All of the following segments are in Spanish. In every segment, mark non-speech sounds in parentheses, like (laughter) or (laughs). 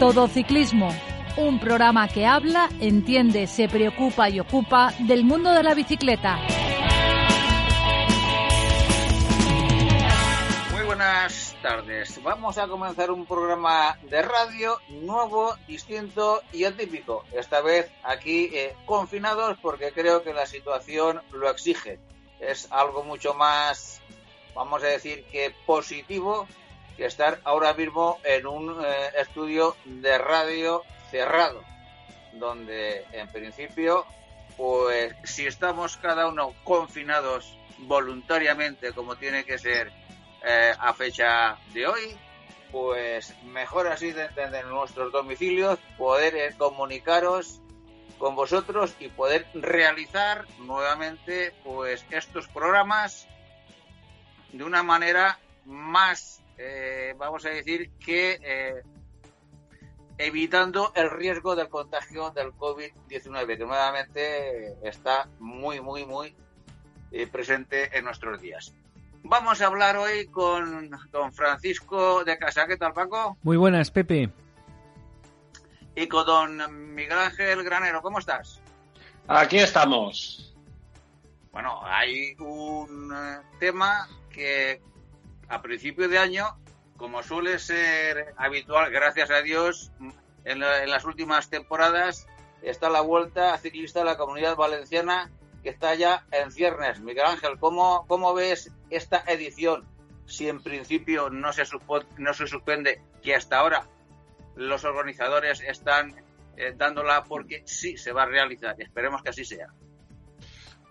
Todo Ciclismo, un programa que habla, entiende, se preocupa y ocupa del mundo de la bicicleta. Muy buenas tardes. Vamos a comenzar un programa de radio nuevo, distinto y atípico. Esta vez aquí eh, confinados porque creo que la situación lo exige. Es algo mucho más, vamos a decir que positivo estar ahora mismo en un eh, estudio de radio cerrado, donde en principio, pues si estamos cada uno confinados voluntariamente como tiene que ser eh, a fecha de hoy, pues mejor así de entender nuestros domicilios, poder eh, comunicaros con vosotros y poder realizar nuevamente pues estos programas de una manera más eh, vamos a decir que eh, evitando el riesgo del contagio del COVID-19, que nuevamente está muy, muy, muy eh, presente en nuestros días. Vamos a hablar hoy con don Francisco de Casa. ¿Qué tal, Paco? Muy buenas, Pepe. Y con don Miguel Ángel Granero. ¿Cómo estás? Aquí estamos. Bueno, hay un tema que a principio de año, como suele ser habitual, gracias a Dios, en, las últimas temporadas, está la vuelta ciclista de la comunidad valenciana que está ya en ciernes. Miguel Ángel, ¿cómo, cómo ves esta edición? Si en principio no se, no se suspende, que hasta ahora los organizadores están eh, dándola porque sí se va a realizar. Esperemos que así sea.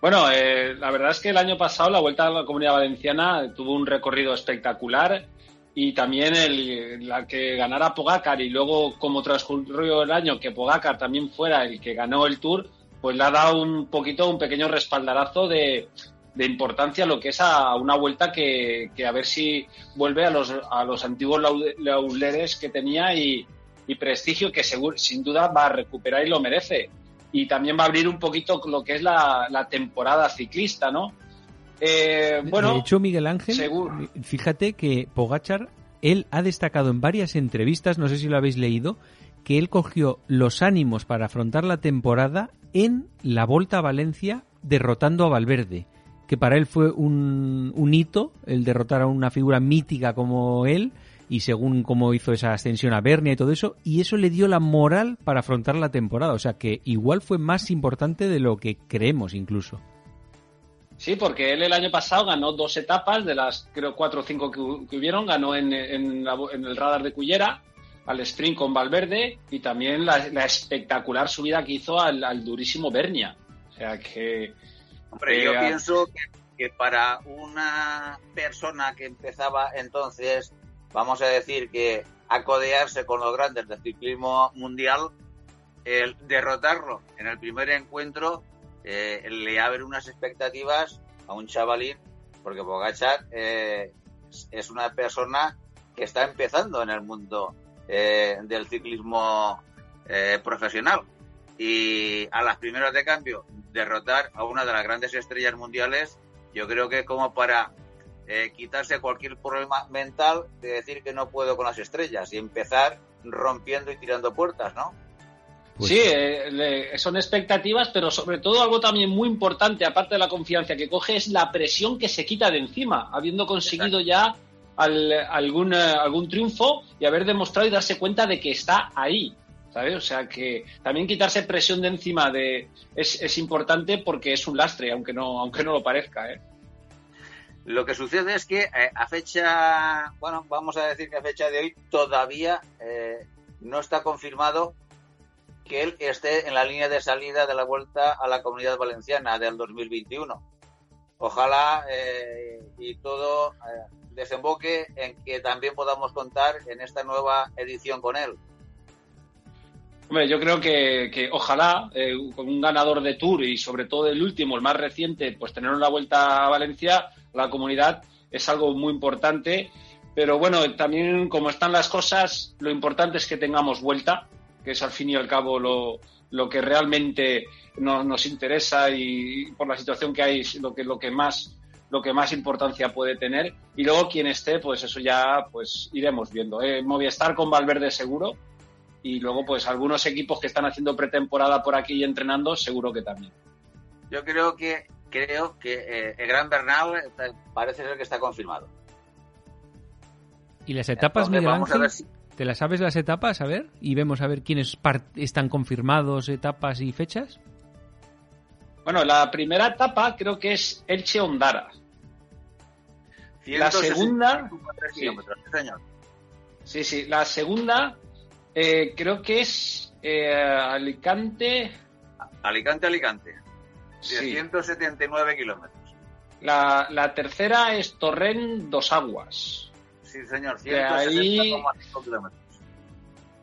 Bueno, eh, la verdad es que el año pasado la Vuelta a la Comunidad Valenciana tuvo un recorrido espectacular y también el, la que ganara Pogacar y luego como transcurrió el año que Pogacar también fuera el que ganó el Tour, pues le ha dado un poquito, un pequeño respaldarazo de, de importancia lo que es a una vuelta que, a ver si vuelve a los, a los antiguos lauleres que tenía y, y prestigio que seguro, sin duda va a recuperar y lo merece y también va a abrir un poquito lo que es la, temporada ciclista, ¿no? Eh, bueno, de hecho, Miguel Ángel, fíjate que Pogachar, él ha destacado en varias entrevistas, no sé si lo habéis leído, que él cogió los ánimos para afrontar la temporada en la Volta a Valencia derrotando a Valverde, que para él fue un, un hito el derrotar a una figura mítica como él y según cómo hizo esa ascensión a Bernia y todo eso, y eso le dio la moral para afrontar la temporada. O sea que igual fue más importante de lo que creemos incluso. Sí, porque él el año pasado ganó dos etapas de las creo cuatro o cinco que, hubieron, ganó en, el radar de Cullera, al sprint con Valverde y también la, espectacular subida que hizo al, durísimo Bernia. O sea que... Hombre, yo pienso que, que para una persona que empezaba entonces vamos a decir que acodearse con los grandes del ciclismo mundial, el derrotarlo en el primer encuentro eh, le abre unas expectativas a un chavalín, porque Bogachar eh, es una persona que está empezando en el mundo eh, del ciclismo profesional. Y a las primeras de cambio, derrotar a una de las grandes estrellas mundiales, yo creo que como para eh, quitarse cualquier problema mental de decir que no puedo con las estrellas y empezar rompiendo y tirando puertas, ¿no? Pues sí, eh, son expectativas, pero sobre todo algo también muy importante, aparte de la confianza que coge, es la presión que se quita de encima, habiendo conseguido ya algún, eh, algún triunfo y haber demostrado y darse cuenta de que está ahí. ¿sabes? O sea que también quitarse presión de encima de es, es importante porque es un lastre, aunque no, aunque no lo parezca, ¿eh? Lo que sucede es que eh, a fecha, bueno, vamos a decir que a fecha de hoy todavía eh, no está confirmado que él esté en la línea de salida de la vuelta a la comunidad valenciana del 2021. Ojalá eh, y todo desemboque en que también podamos contar en esta nueva edición con él. Hombre, yo creo que, ojalá con un ganador de Tour y sobre todo el último, el más reciente, pues tener una vuelta a Valencia, la comunidad es algo muy importante. Pero bueno, también como están las cosas, lo importante es que tengamos vuelta, que es al fin y al cabo lo, lo que realmente nos, nos interesa y por la situación que hay, lo que, lo que más lo que más importancia puede tener y luego quien esté pues eso ya pues iremos viendo ¿eh? Movistar con Valverde seguro y luego pues algunos equipos que están haciendo pretemporada por aquí y entrenando seguro que también yo creo que creo que eh, el Gran Bernal parece ser que está confirmado y las etapas Miguel Ángel ¿Te las sabes las etapas? A ver, y vemos a ver quiénes están confirmados, etapas y fechas. Bueno, la primera etapa creo que es Elche Ondara. La segunda. Sí, sí, la segunda eh, creo que es eh, Alicante. Alicante, Alicante. 179 kilómetros. La, la tercera es Torrent Dos Aguas. Sí, señor, 160,5 kilómetros.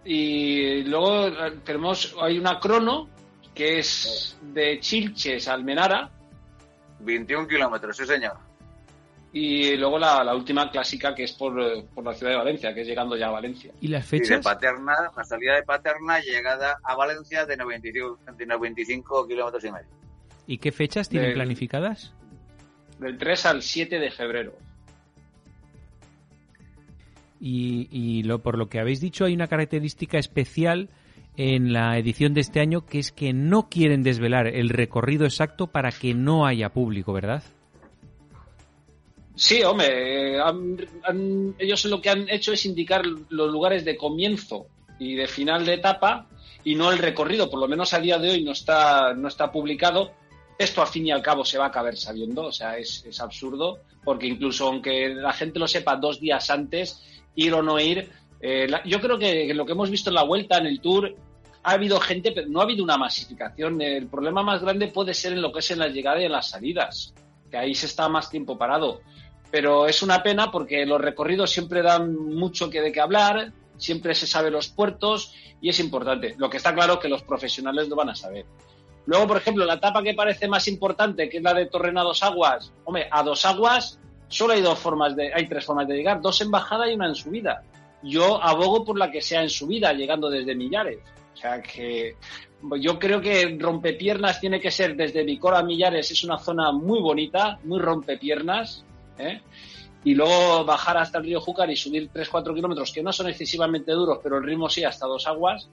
Y luego eh, tenemos, hay una crono que es de Chilches a Almenara. 21 kilómetros, sí, señor. Y luego la, última clásica que es por, por, la ciudad de Valencia, que es llegando ya a Valencia. ¿Y las fechas? de Paterna, la salida de Paterna, llegada a Valencia de 95, 95 kilómetros y medio. ¿Y qué fechas tienen planificadas? Del 3 al 7 de febrero. Y, lo, por lo que habéis dicho, hay una característica especial en la edición de este año que es que no quieren desvelar el recorrido exacto para que no haya público, ¿verdad? Sí, hombre, ellos lo que han hecho es indicar los lugares de comienzo y de final de etapa y no el recorrido, por lo menos a día de hoy no está, no está publicado. Esto al fin y al cabo se va a acabar sabiendo, o sea, es, absurdo, porque incluso aunque la gente lo sepa dos días antes, ir o no ir. Eh, yo creo que lo que hemos visto en la vuelta, en el Tour, ha habido gente, pero no ha habido una masificación. El problema más grande puede ser en lo que es en la llegada y en las salidas, que ahí se está más tiempo parado. Pero es una pena porque los recorridos siempre dan mucho que de qué hablar, siempre se sabe los puertos y es importante. Lo que está claro es que los profesionales lo van a saber. Luego, por ejemplo, la etapa que parece más importante, que es la de Torrena dos aguas. Hombre, a dos aguas solo hay dos formas de, hay tres formas de llegar, dos en bajada y una en subida. Yo abogo por la que sea en subida, llegando desde Millares. O sea que yo creo que rompepiernas tiene que ser desde Vicora a Millares, es una zona muy bonita, muy rompepiernas. ¿eh? Y luego bajar hasta el río Júcar y subir 3-4 kilómetros, que no son excesivamente duros, pero el ritmo sí, hasta dos aguas.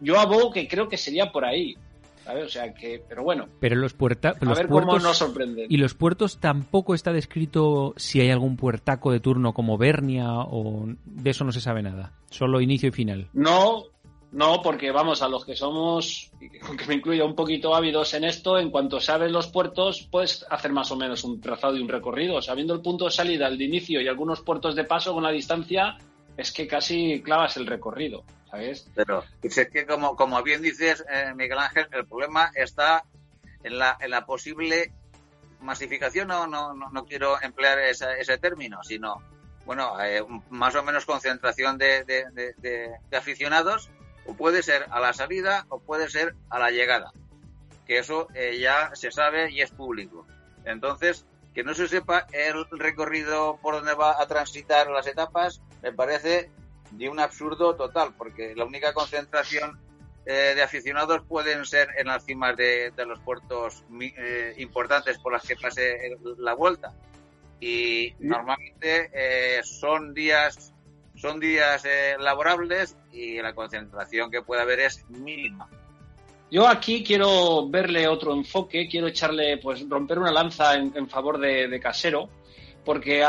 Yo abogo que creo que sería por ahí. O sea que, pero bueno. Pero los, puerta, a ver cómo nos sorprende. Y los puertos tampoco está descrito si hay algún puertaco de turno como Bernia o de eso no se sabe nada. Solo inicio y final. No, no, porque vamos, a los que somos, aunque me incluya un poquito ávidos en esto, en cuanto sabes los puertos, puedes hacer más o menos un trazado y un recorrido. Sabiendo el punto de salida, el de inicio y algunos puertos de paso con la distancia, es que casi clavas el recorrido. Pero es que, como, como bien dices, eh, Miguel Ángel, el problema está en la, en la posible masificación, no, no, no, quiero emplear ese término, sino, bueno, eh, más o menos concentración de, de, aficionados, o puede ser a la salida o puede ser a la llegada, que eso eh, ya se sabe y es público. Entonces, que no se sepa el recorrido por donde va a transitar las etapas, me parece de un absurdo total, porque la única concentración eh, de aficionados pueden ser en las cimas de, los puertos eh, importantes por las que pase la vuelta. Y normalmente eh, son días son días laborables y la concentración que puede haber es mínima. Yo aquí quiero verle otro enfoque, quiero echarle, pues romper una lanza en, favor de Casero, porque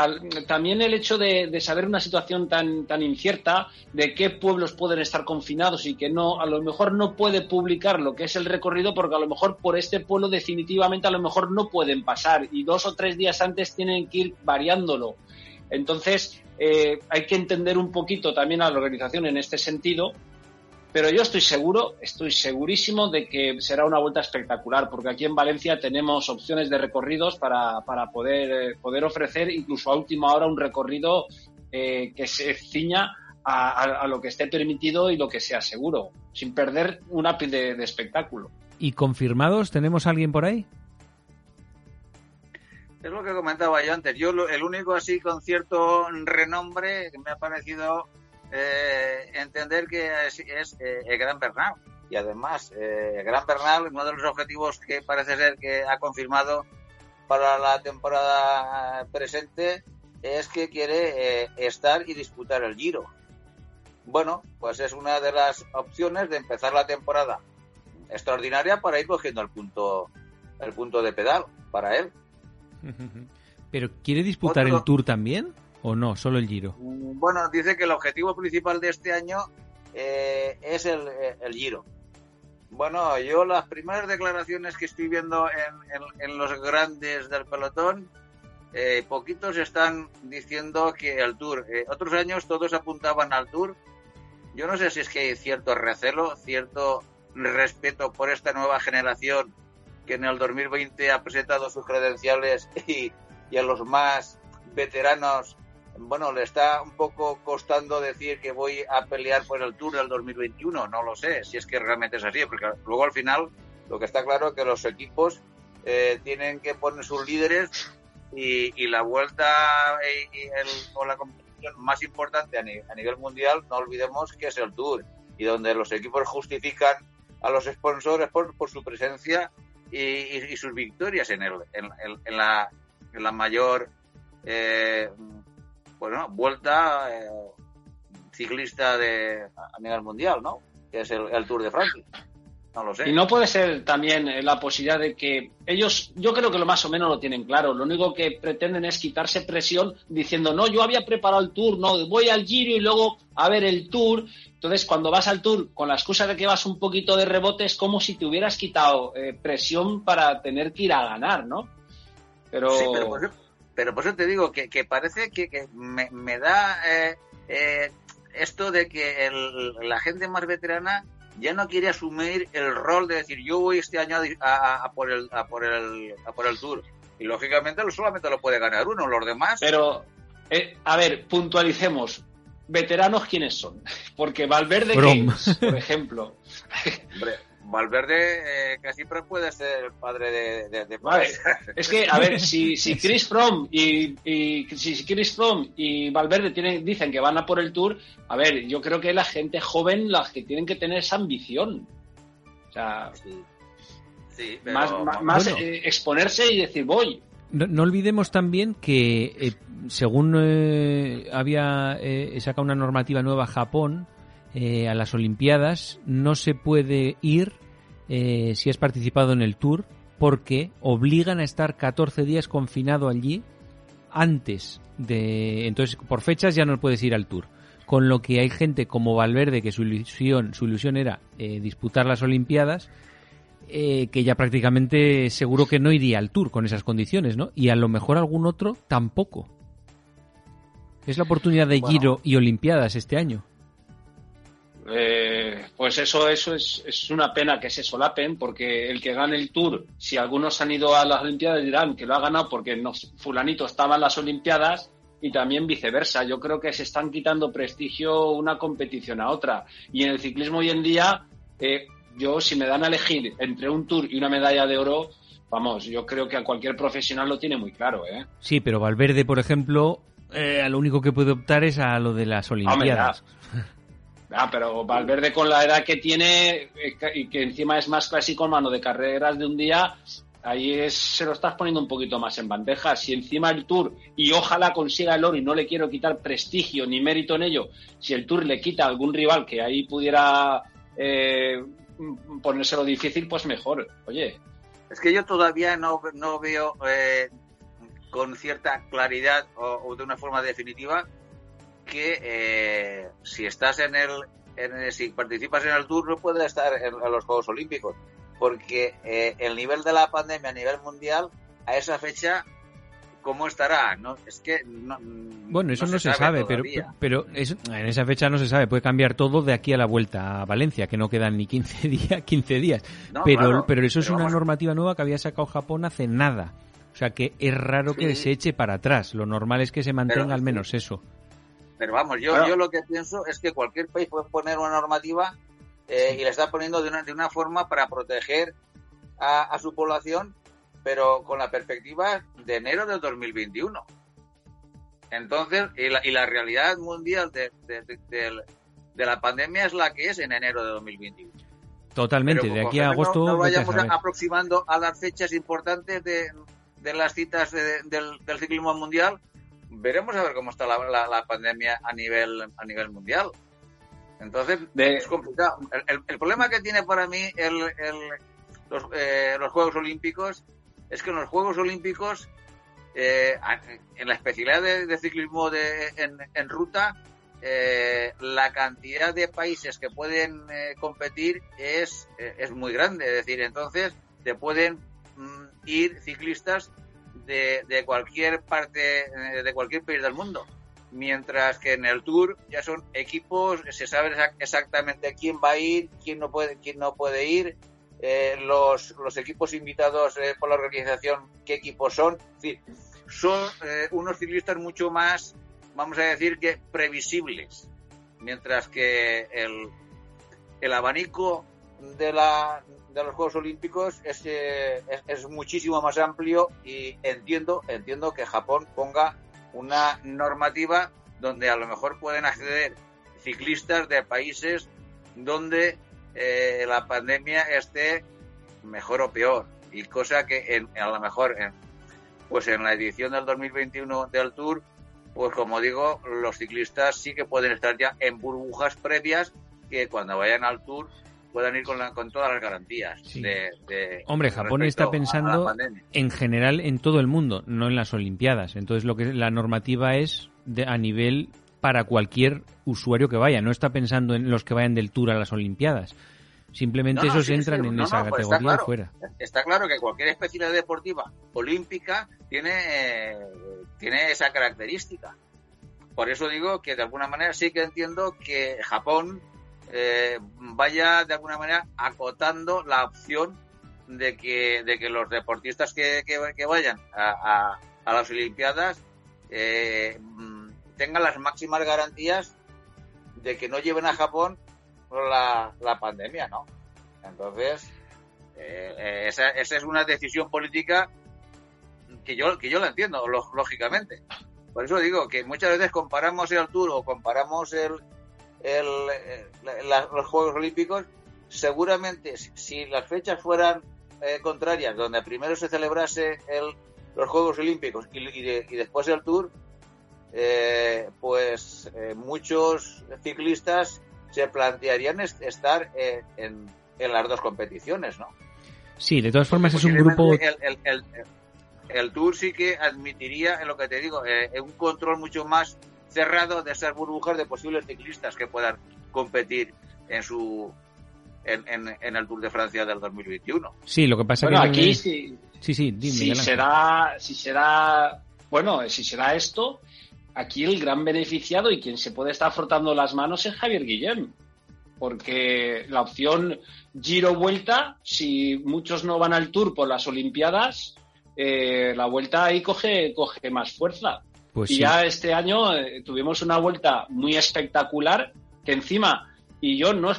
también el hecho de, saber una situación tan, tan incierta, de qué pueblos pueden estar confinados y que no, a lo mejor no puede publicar lo que es el recorrido, porque a lo mejor por este pueblo definitivamente a lo mejor no pueden pasar y dos o tres días antes tienen que ir variándolo. Entonces, eh, hay que entender un poquito también a la organización en este sentido Pero yo estoy seguro, estoy segurísimo de que será una vuelta espectacular, porque aquí en Valencia tenemos opciones de recorridos para, para poder, poder ofrecer incluso a última hora un recorrido eh, que se ciña a, lo que esté permitido y lo que sea seguro, sin perder un ápice de, espectáculo. ¿Y confirmados? ¿Tenemos alguien por ahí? Es lo que comentaba yo antes. Yo el único así con cierto renombre que me ha parecido eh, entender que es, eh, el Gran Bernal. Y además, el eh, Gran Bernal, uno de los objetivos que parece ser que ha confirmado para la temporada presente es que quiere estar y disputar el Giro. Bueno, pues es una de las opciones de empezar la temporada extraordinaria para ir cogiendo el punto, el punto de pedal para él. (laughs) ¿Pero quiere disputar el Tour también? ¿O no? ¿Solo el Giro? Bueno, dice que el objetivo principal de este año eh, es el, Giro. Bueno, yo las primeras declaraciones que estoy viendo en, los grandes del pelotón, eh, poquitos están diciendo que el Tour. Eh, otros años todos apuntaban al Tour. Yo no sé si es que hay cierto recelo, cierto respeto por esta nueva generación que en el 2020 ha presentado sus credenciales (laughs) y, y a los más veteranos bueno, le está un poco costando decir que voy a pelear por el Tour del 2021. No lo sé, si es que realmente es así, porque luego al final lo que está claro es que los equipos eh, tienen que poner sus líderes y, la vuelta y, o la competición más importante a, nivel mundial, no olvidemos que es el Tour y donde los equipos justifican a los sponsors por, su presencia y, sus victorias en, el, en, la, en la mayor eh, bueno, vuelta eh, ciclista de, a nivel mundial, ¿no? Que es el, Tour de Francia. No lo sé. Y no puede ser también eh, la posibilidad de que ellos, yo creo que lo más o menos lo tienen claro. Lo único que pretenden es quitarse presión diciendo, no, yo había preparado el tour, no, voy al giro y luego a ver el tour. Entonces, cuando vas al tour con la excusa de que vas un poquito de rebote, es como si te hubieras quitado eh, presión para tener que ir a ganar, ¿no? Pero... Sí, pero pero por eso te digo que, parece que, me, da eh, eh, esto de que la gente más veterana ya no quiere asumir el rol de decir yo voy este año a, por, el, a, por, el, a por el Tour. Y lógicamente solamente lo puede ganar uno, los demás. Pero, eh, a ver, puntualicemos. ¿Veteranos quiénes son? (laughs) Porque Valverde, por (laughs) ejemplo. Valverde eh, casi puede ser el padre de, de, (laughs) Es que, a ver, si, (laughs) si Chris Fromm y, si Chris Fromm y Valverde tienen, dicen que van a por el Tour, a ver, yo creo que la gente joven las que tienen que tener esa ambición. O sea, más, eh, exponerse y decir voy. No, olvidemos también que, eh, según había sacado una normativa nueva Japón, a las Olimpiadas no se puede ir eh, si has participado en el tour, porque obligan a estar 14 días confinado allí antes de... Entonces, por fechas ya no puedes ir al tour. Con lo que hay gente como Valverde, que su ilusión, su ilusión era eh, disputar las Olimpiadas, eh, que ya prácticamente seguro que no iría al tour con esas condiciones, ¿no? Y a lo mejor algún otro tampoco. Es la oportunidad de Giro y Olimpiadas este año. Eh, pues eso, eso es, es, una pena que se solapen, porque el que gane el Tour, si algunos han ido a las Olimpiadas dirán que lo ha ganado porque fulanito estaba en las Olimpiadas y también viceversa. Yo creo que se están quitando prestigio una competición a otra. Y en el ciclismo hoy en día, eh, yo si me dan a elegir entre un Tour y una medalla de oro, vamos, yo creo que a cualquier profesional lo tiene muy claro. ¿eh? Sí, pero Valverde, por ejemplo, eh, a lo único que puede optar es a lo de las Olimpiadas. Ah, pero Valverde con la edad que tiene eh, y que encima es más clásico mano de carreras de un día, ahí es, se lo estás poniendo un poquito más en bandeja. Si encima el Tour, y ojalá consiga el oro y no le quiero quitar prestigio ni mérito en ello, si el Tour le quita a algún rival que ahí pudiera eh, ponérselo difícil, pues mejor. Oye. Es que yo todavía no, no veo eh, con cierta claridad o de una forma definitiva que eh, si estás en el, si participas en el Tour no puedes estar en, los Juegos Olímpicos porque eh, el nivel de la pandemia a nivel mundial a esa fecha cómo estará no es que no, Bueno, eso no, se, sabe, pero, pero en esa fecha no se sabe. Puede cambiar todo de aquí a la vuelta a Valencia, que no quedan ni 15 (laughs) días. 15 días. pero, pero eso es una normativa nueva que había sacado Japón hace nada. O sea que es raro que se eche para atrás. Lo normal es que se mantenga al menos eso. Pero vamos, yo, yo lo que pienso es que cualquier país puede poner una normativa eh, y la está poniendo de una, de una forma para proteger a, su población, pero con la perspectiva de enero del 2021. Entonces, y la, y la realidad mundial de, la pandemia es la que es en enero de 2021. Totalmente, de aquí a agosto. No, vayamos aproximando a las fechas importantes de, las citas del, ciclismo mundial, veremos a ver cómo está la, pandemia a nivel, a nivel mundial. Entonces, es complicado. El, problema que tiene para mí el, los, eh, los Juegos Olímpicos es que en los Juegos Olímpicos, eh, en la especialidad de, ciclismo de, en, ruta, eh, la cantidad de países que pueden competir es, es muy grande. Es decir, entonces te pueden mm, ir ciclistas de, cualquier parte, de cualquier país del mundo mientras que en el Tour ya son equipos, se sabe exactamente quién va a ir, quién no puede, quién no puede ir, eh, los, los, equipos invitados eh, por la organización, qué equipos son. son eh, unos ciclistas mucho más, vamos a decir que previsibles, mientras que el, el abanico de, la, de los Juegos Olímpicos es, es, es muchísimo más amplio y entiendo, entiendo que Japón ponga una normativa donde a lo mejor pueden acceder ciclistas de países donde eh, la pandemia esté mejor o peor. Y cosa que en, a lo mejor pues en la edición del 2021 del Tour pues como digo los ciclistas sí que pueden estar ya en burbujas previas que cuando vayan al Tour puedan ir con, con todas las garantías. De, Hombre, Japón está pensando en general en todo el mundo, no en las Olimpiadas. Entonces, lo que la normativa es de, a nivel para cualquier usuario que vaya. No está pensando en los que vayan del Tour a las Olimpiadas. Simplemente esos entran en esa pues categoría fuera. Está claro que cualquier especialidad deportiva olímpica tiene, tiene esa característica. Por eso digo que de alguna manera sí que entiendo que Japón eh, vaya de alguna manera acotando la opción de que, de que los deportistas que, que, vayan a, a, las Olimpiadas eh, tengan las máximas garantías de que no lleven a Japón la, la pandemia, ¿no? Entonces, eh, esa, esa, es una decisión política que yo, que yo la entiendo, lógicamente. Por eso digo que muchas veces comparamos el Tour o comparamos el, el, eh, los Juegos Olímpicos, seguramente si las fechas fueran eh, contrarias, donde primero se celebrase el, los Juegos Olímpicos y, y, después el Tour, eh, pues muchos ciclistas se plantearían estar en, en, las dos competiciones, ¿no? Sí, de todas formas es un grupo... El, el, el, Tour sí que admitiría, en lo que te digo, un control mucho más cerrado de esas burbujas de posibles ciclistas que puedan competir en su en, en, el Tour de Francia del 2021. Sí, lo que pasa bueno, que aquí sí, sí, sí si será si será bueno, si será esto, aquí el gran beneficiado y quien se puede estar frotando las manos es Javier Guillem. Porque la opción Giro Vuelta, si muchos no van al Tour por las Olimpiadas, eh, la vuelta ahí coge, coge más fuerza. Pues y ya este año eh, tuvimos una vuelta muy espectacular que encima, y yo no,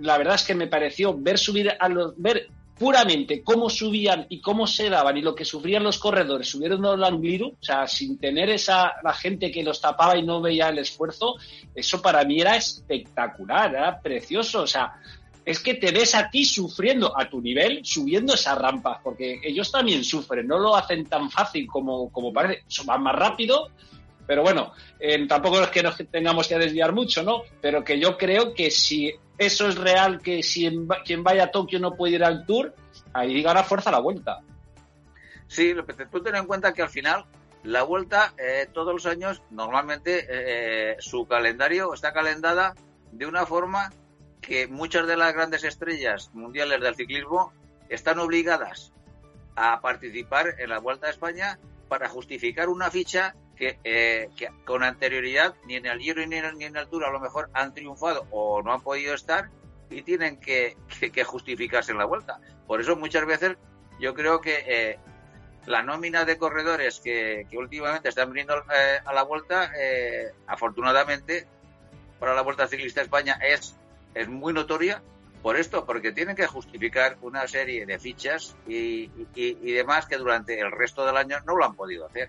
la verdad es que me pareció ver subir a los, ver puramente cómo subían y cómo se daban y lo que sufrían los corredores, subieron los Langliru, o sea, sin tener esa, la gente que los tapaba y no veía el esfuerzo, eso para mí era espectacular, era precioso, o sea, es que te ves a ti sufriendo a tu nivel, subiendo esas rampas, porque ellos también sufren, no lo hacen tan fácil como, como parece, van más rápido, pero bueno, tampoco es que nos tengamos que desviar mucho, ¿no? Pero que yo creo que si eso es real, que si quien vaya a Tokio no puede ir al Tour, ahí gana fuerza la vuelta. Sí, tú ten en cuenta que al final la vuelta eh, todos los años normalmente eh, su calendario está calendada de una forma que muchas de las grandes estrellas mundiales del ciclismo están obligadas a participar en la Vuelta a España para justificar una ficha que, eh, que, con anterioridad ni en el Giro ni en, ni en el Tour a lo mejor han triunfado o no han podido estar y tienen que, que, justificarse en la vuelta. Por eso muchas veces yo creo que eh, la nómina de corredores que, últimamente están viniendo eh, a la vuelta, eh, afortunadamente para la Vuelta Ciclista España es, es muy notoria por esto, porque tienen que justificar una serie de fichas y, y, demás que durante el resto del año no lo han podido hacer.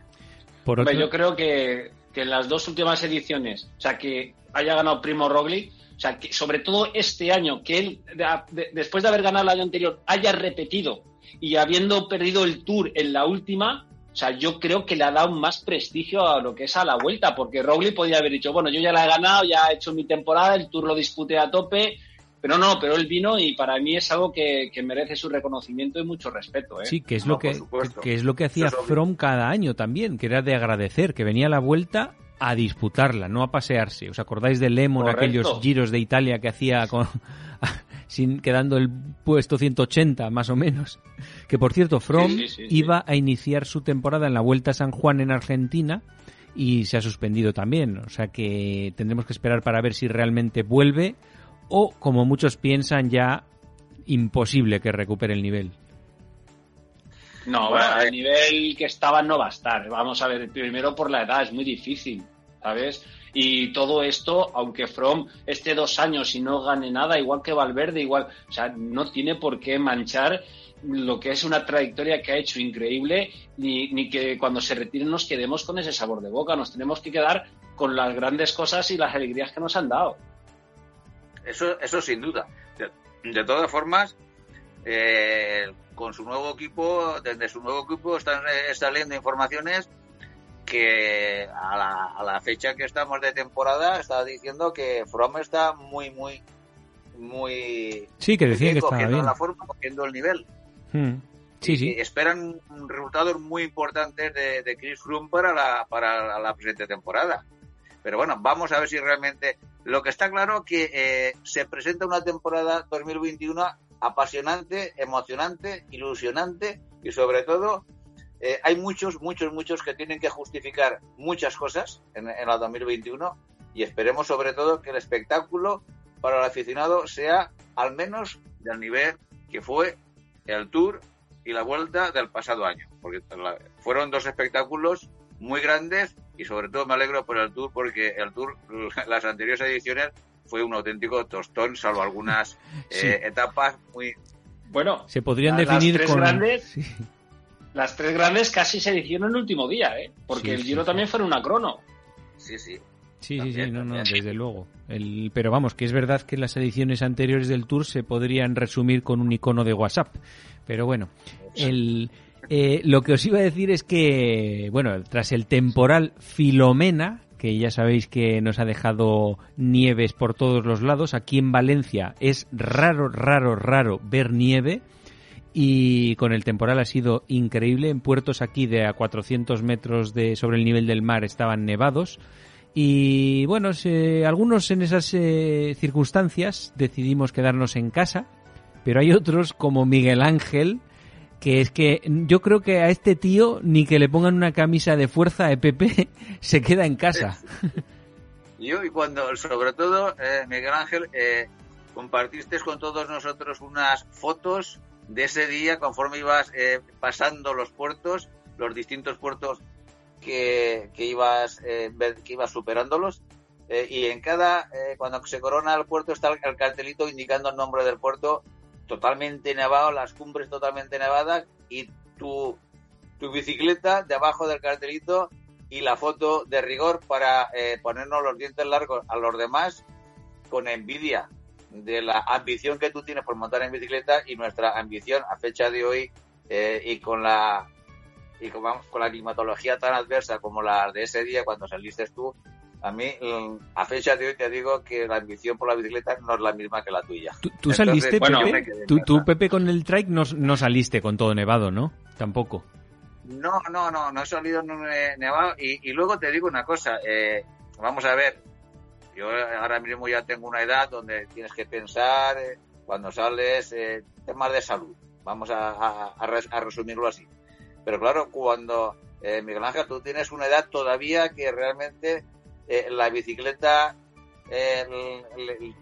Por Yo creo que, que en las dos últimas ediciones, o sea, que haya ganado Primo Roglic, o sea, que sobre todo este año, que él, después de haber ganado el año anterior, haya repetido y habiendo perdido el Tour en la última, o sea, yo creo que le ha dado más prestigio a lo que es a la vuelta, porque Roglic podía haber dicho, bueno, yo ya la he ganado, ya he hecho mi temporada, el Tour lo disputé a tope, pero no, pero él vino y para mí es algo que, merece su reconocimiento y mucho respeto. ¿eh? Sí, que es, lo que, que, es lo que hacía From cada año también, que era de agradecer, que venía a la vuelta a disputarla, no a pasearse. ¿Os acordáis de Lemon, aquellos giros de Italia que hacía con, sin, quedando el puesto 180 más o menos? Que por cierto, From iba a iniciar su temporada en la Vuelta a San Juan en Argentina y se ha suspendido también. O sea que tendremos que esperar para ver si realmente vuelve o, como muchos piensan, ya imposible que recupere el nivel. No, bueno, el nivel que estaba no va a estar. Vamos a ver, primero por la edad, es muy difícil. ¿sabes? Y todo esto, aunque From esté dos años y no gane nada, igual que Valverde, igual, o sea, no tiene por qué manchar lo que es una trayectoria que ha hecho increíble, ni, que cuando se retire nos quedemos con ese sabor de boca, nos tenemos que quedar con las grandes cosas y las alegrías que nos han dado. Eso, eso sin duda. De, todas formas, eh, con su nuevo equipo, desde su nuevo equipo están eh, saliendo informaciones que a la, a la fecha que estamos de temporada está diciendo que From está muy, muy, muy... Sí, que decía que estaba bien. la forma, cogiendo el nivel. Hmm. Sí, sí. Esperan resultados muy importantes de, de Chris Froome para la, para la presente temporada. Pero bueno, vamos a ver si realmente... Lo que está claro que eh, se presenta una temporada 2021 apasionante, emocionante, ilusionante y sobre todo eh, hay muchos, muchos, muchos que tienen que justificar muchas cosas en, en la 2021 y esperemos sobre todo que el espectáculo para el aficionado sea al menos del nivel que fue el Tour y la Vuelta del pasado año, porque fueron dos espectáculos muy grandes y sobre todo me alegro por el Tour porque el Tour, (laughs) las anteriores ediciones, fue un auténtico tostón, salvo algunas (laughs) eh, etapas muy... Bueno, se podrían definir con... Grandes, (laughs) las tres grandes casi se hicieron el último día, ¿eh? Porque el Giro también fue una crono. Sí, sí. Sí, sí, sí, no, no, desde luego. El, pero vamos, que es verdad que las ediciones anteriores del Tour se podrían resumir con un icono de WhatsApp. Pero bueno, el, eh, lo que os iba a decir es que, bueno, tras el temporal Filomena, que ya sabéis que nos ha dejado nieves por todos los lados, aquí en Valencia es raro, raro, raro ver nieve y con el temporal ha sido increíble. En puertos aquí de a 400 metros de, sobre el nivel del mar estaban nevados. Y bueno, algunos en esas eh, circunstancias decidimos quedarnos en casa, pero hay otros como Miguel Ángel, que es que yo creo que a este tío ni que le pongan una camisa de fuerza de PP (laughs) se queda en casa. (laughs) Yo y cuando, sobre todo, eh, Miguel Ángel, eh, compartiste con todos nosotros unas fotos de ese día conforme ibas eh, pasando los puertos, los distintos puertos que, que ibas eh, que ibas superándolos eh, y en cada cuando se corona el puerto está el, cartelito indicando el nombre del puerto totalmente nevado, las cumbres totalmente nevadas y tu, tu bicicleta debajo del cartelito y la foto de rigor para ponernos los dientes largos a los demás con envidia de la ambición que tú tienes por montar en bicicleta y nuestra ambición a fecha de hoy eh, y con la y con, con, la climatología tan adversa como la de ese día cuando saliste tú, a mí mm, a fecha de hoy te digo que la ambición por la bicicleta no es la misma que la tuya. ¿Tú, saliste, Pepe? ¿Tú, Pepe, con el trike no, no saliste con todo nevado, ¿no? Tampoco. No, no, no, no he salido nevado. Y, y luego te digo una cosa, eh, vamos a ver, yo ahora mismo ya tengo una edad donde tienes que pensar eh, cuando sales eh, temas de salud. Vamos a, resumirlo así. Pero claro, cuando eh, Miguel Ángel, tú tienes una edad todavía que realmente eh, la bicicleta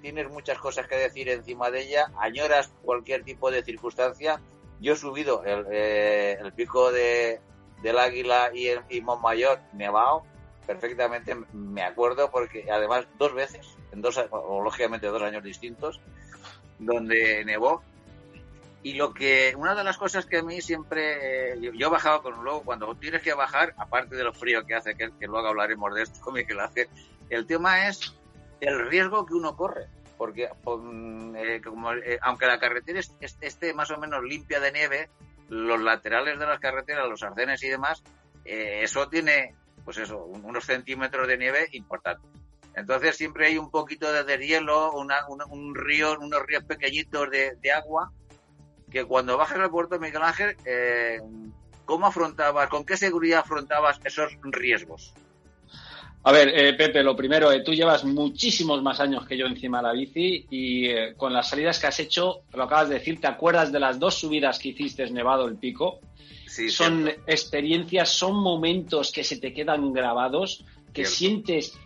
tienes muchas cosas que decir encima de ella, añoras cualquier tipo de circunstancia. Yo he subido el, el pico de, del Águila y, el, y Montmayor nevado, perfectamente me acuerdo porque además dos veces, en dos, o lógicamente dos años distintos, donde nevó y lo que, una de las cosas que a mí siempre, eh, yo, he bajado con luego cuando tienes que bajar, aparte de lo frío que hace, que, luego hablaremos de esto, (laughs) lo hace, el tema es el riesgo que uno corre. Porque eh, como, eh, aunque la carretera esté más o menos limpia de nieve, los laterales de las carreteras, los arcenes y demás, eso tiene, pues eso, unos centímetros de nieve importantes. Entonces siempre hay un poquito de deshielo, una, un río, unos ríos pequeñitos de, agua que cuando bajas al puerto Miguel Ángel, eh, ¿cómo afrontabas, con qué seguridad afrontabas esos riesgos? A ver, eh, Pepe, lo primero, eh, tú llevas muchísimos más años que yo encima de la bici y con las salidas que has hecho, lo acabas de decir, ¿te acuerdas de las dos subidas que hiciste Nevado el Pico? Sí, son experiencias, son momentos que se te quedan grabados, que sientes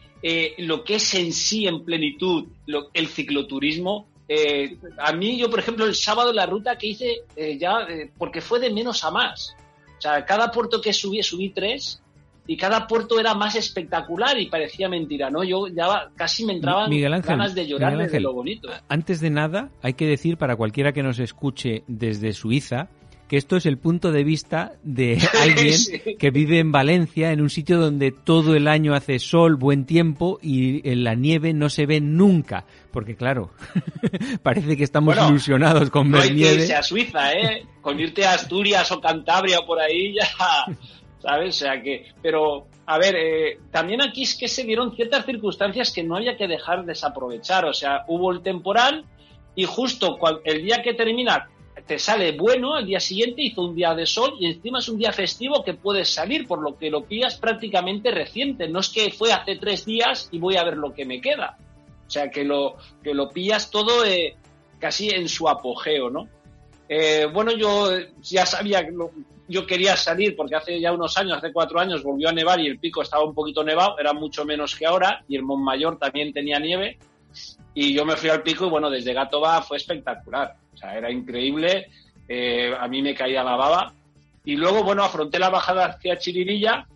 lo que es en sí en plenitud el cicloturismo eh, a mí, yo, por ejemplo, el sábado la ruta que hice eh, ya, eh, porque fue de menos a más. O sea, cada puerto que subí, subí tres y cada puerto era más espectacular y parecía mentira, ¿no? Yo ya casi me entraban ganas de llorar de lo bonito. Antes de nada, hay que decir para cualquiera que nos escuche desde Suiza que esto es el punto de vista de (laughs) alguien que vive en Valencia, en un sitio donde todo el año hace sol, buen tiempo y en la nieve no se ve nunca. Porque claro, (laughs) parece que estamos ilusionados con no ver hay nieve. Que irse a Suiza, ¿eh? Con irte a Asturias o Cantabria o por ahí (laughs) ya, ¿sabes? O sea que, pero a ver, eh, también aquí es que se dieron ciertas circunstancias que no había que dejar desaprovechar. O sea, hubo el temporal y justo el día que termina te sale bueno, al día siguiente hizo un día de sol y encima es un día festivo que puedes salir, por lo que lo pillas prácticamente reciente. No es que fue hace tres días y voy a ver lo que me queda. O sea, que lo, que lo pillas todo eh, casi en su apogeo, ¿no? Eh, bueno, yo ya sabía que yo quería salir porque hace ya unos años, hace cuatro años, volvió a nevar y el pico estaba un poquito nevado, era mucho menos que ahora, y el Montmayor también tenía nieve. Y yo me fui al pico y bueno, desde Gatoba fue espectacular. O sea, era increíble. Eh, a mí me caía la baba. Y luego, bueno, afronté la bajada hacia Chiririlla.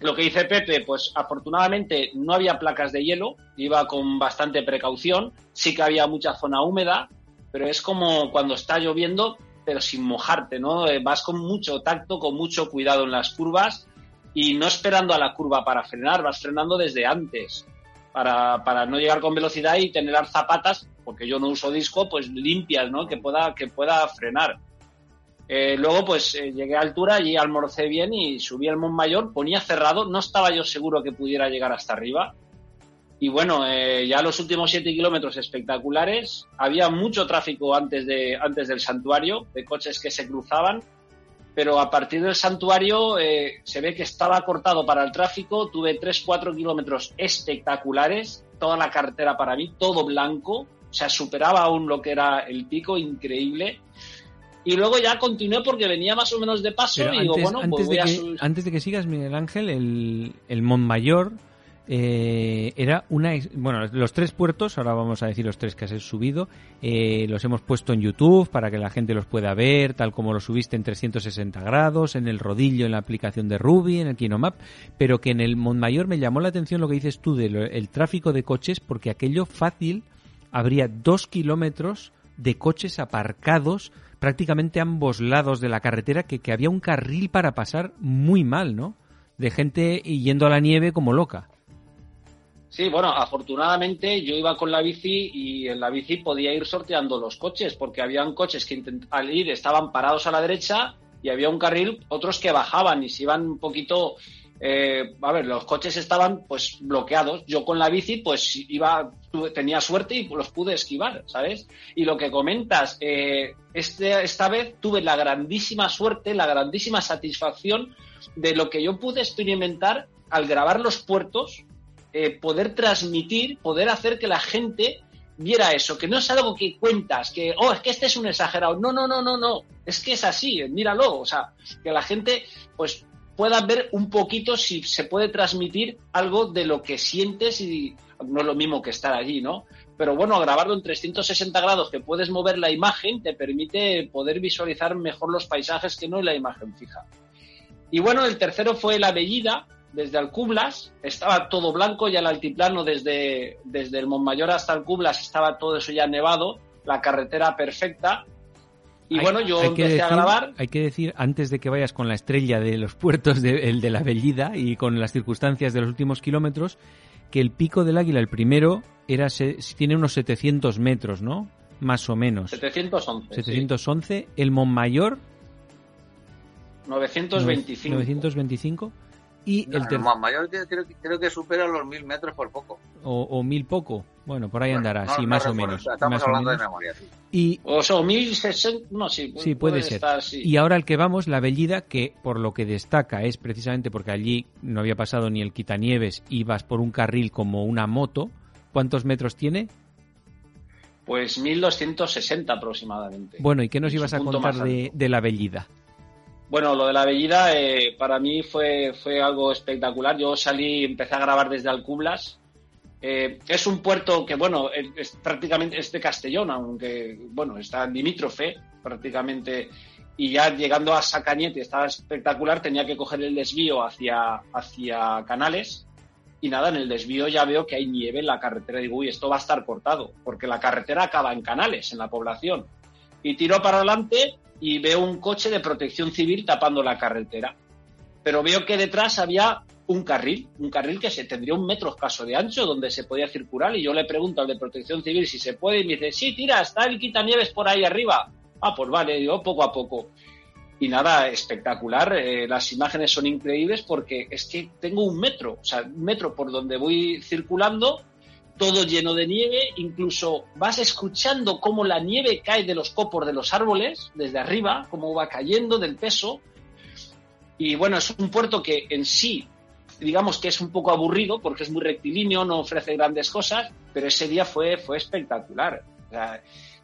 Lo que hice Pepe, pues afortunadamente no había placas de hielo, iba con bastante precaución, sí que había mucha zona húmeda, pero es como cuando está lloviendo, pero sin mojarte, ¿no? Eh, vas con mucho tacto, con mucho cuidado en las curvas y no esperando a la curva para frenar, vas frenando desde antes para, para no llegar con velocidad y tener zapatas, porque yo no uso disco, pues limpias, ¿no? Que pueda, que pueda frenar. Eh, luego, pues eh, llegué a altura y almorcé bien y subí al Montmayor, ponía cerrado, no estaba yo seguro que pudiera llegar hasta arriba. Y bueno, eh, ya los últimos siete kilómetros espectaculares, había mucho tráfico antes, de, antes del santuario, de coches que se cruzaban, pero a partir del santuario eh, se ve que estaba cortado para el tráfico, tuve 3-4 kilómetros espectaculares, toda la carretera para mí, todo blanco, o sea, superaba aún lo que era el pico, increíble. Y luego ya continué porque venía más o menos de paso y digo, bueno, pues voy a Antes de que sigas, Miguel Ángel, el, el Montmayor eh, era una bueno los tres puertos ahora vamos a decir los tres que has subido eh, los hemos puesto en YouTube para que la gente los pueda ver tal como lo subiste en 360 grados en el rodillo en la aplicación de Ruby en el Kinomap pero que en el Montmayor me llamó la atención lo que dices tú del tráfico de coches porque aquello fácil habría dos kilómetros de coches aparcados prácticamente a ambos lados de la carretera que, que había un carril para pasar muy mal no de gente yendo a la nieve como loca Sí, bueno, afortunadamente yo iba con la bici y en la bici podía ir sorteando los coches, porque habían coches que al ir estaban parados a la derecha y había un carril, otros que bajaban y se iban un poquito. Eh, a ver, los coches estaban pues bloqueados. Yo con la bici pues iba, tenía suerte y los pude esquivar, ¿sabes? Y lo que comentas, eh, este, esta vez tuve la grandísima suerte, la grandísima satisfacción de lo que yo pude experimentar al grabar los puertos eh, poder transmitir, poder hacer que la gente viera eso, que no es algo que cuentas, que, oh, es que este es un exagerado. No, no, no, no, no. Es que es así, míralo. O sea, que la gente, pues, puedas ver un poquito si se puede transmitir algo de lo que sientes y no es lo mismo que estar allí, ¿no? Pero bueno, grabarlo en 360 grados, que puedes mover la imagen, te permite poder visualizar mejor los paisajes que no en la imagen fija. Y bueno, el tercero fue la Bellida, desde Alcublas, estaba todo blanco, ya el altiplano desde, desde el Montmayor hasta Alcublas estaba todo eso ya nevado, la carretera perfecta, y bueno, yo empecé a grabar. Hay que decir, antes de que vayas con la estrella de los puertos de, el de la Bellida y con las circunstancias de los últimos kilómetros, que el pico del Águila, el primero, era tiene unos 700 metros, ¿no? Más o menos. 711. 711. El Montmayor. 925. 925. Y el, el mayor creo, creo, que supera los mil metros por poco. O, mil poco. Bueno, por ahí andará, sí, más o menos. Estamos hablando de memoria. Sí. Y, o sea, mil no, sí. Sí, puede, ser. Y ahora el que vamos, la Bellida, que por lo que destaca es precisamente porque allí no había pasado ni el quitanieves, ibas por un carril como una moto. ¿Cuántos metros tiene? Pues 1260 aproximadamente. Bueno, ¿y qué nos ibas a contar de, de la Bellida? Bueno, lo de la Bellida eh, para mí fue, fue algo espectacular. Yo salí, empecé a grabar desde Alcublas. Eh, es un puerto que, bueno, es, prácticamente es de Castellón, aunque, bueno, está en limítrofe prácticamente. Y ya llegando a Sacañete estaba espectacular, tenía que coger el desvío hacia, hacia Canales. Y nada, en el desvío ya veo que hay nieve en la carretera. Digo, uy, esto va a estar cortado, porque la carretera acaba en Canales, en la población. Y tiro para adelante y veo un coche de protección civil tapando la carretera. Pero veo que detrás había un carril, un carril que se tendría un metro escaso de ancho donde se podía circular y yo le pregunto al de protección civil si se puede y me dice, sí, tira, está el quitanieves por ahí arriba. Ah, pues vale, digo, poco a poco. Y nada, espectacular, eh, las imágenes son increíbles porque es que tengo un metro, o sea, un metro por donde voy circulando todo lleno de nieve, incluso vas escuchando cómo la nieve cae de los copos de los árboles, desde arriba, cómo va cayendo del peso. Y bueno, es un puerto que en sí, digamos que es un poco aburrido porque es muy rectilíneo, no ofrece grandes cosas, pero ese día fue, fue espectacular.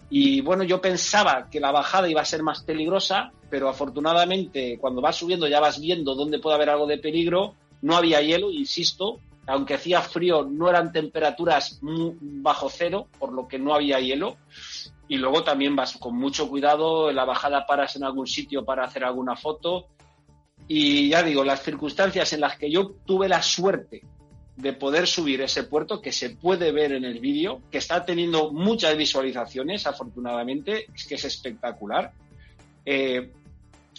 y bueno, yo pensaba que la bajada iba a ser más peligrosa, pero afortunadamente cuando vas subiendo ya vas viendo dónde puede haber algo de peligro. No había hielo, insisto, aunque hacía frío, no eran temperaturas bajo cero, por lo que no había hielo. Y luego también vas con mucho cuidado, en la bajada paras en algún sitio para hacer alguna foto. Y ya digo, las circunstancias en las que yo tuve la suerte de poder subir ese puerto, que se puede ver en el vídeo, que está teniendo muchas visualizaciones, afortunadamente, es que es espectacular. Eh,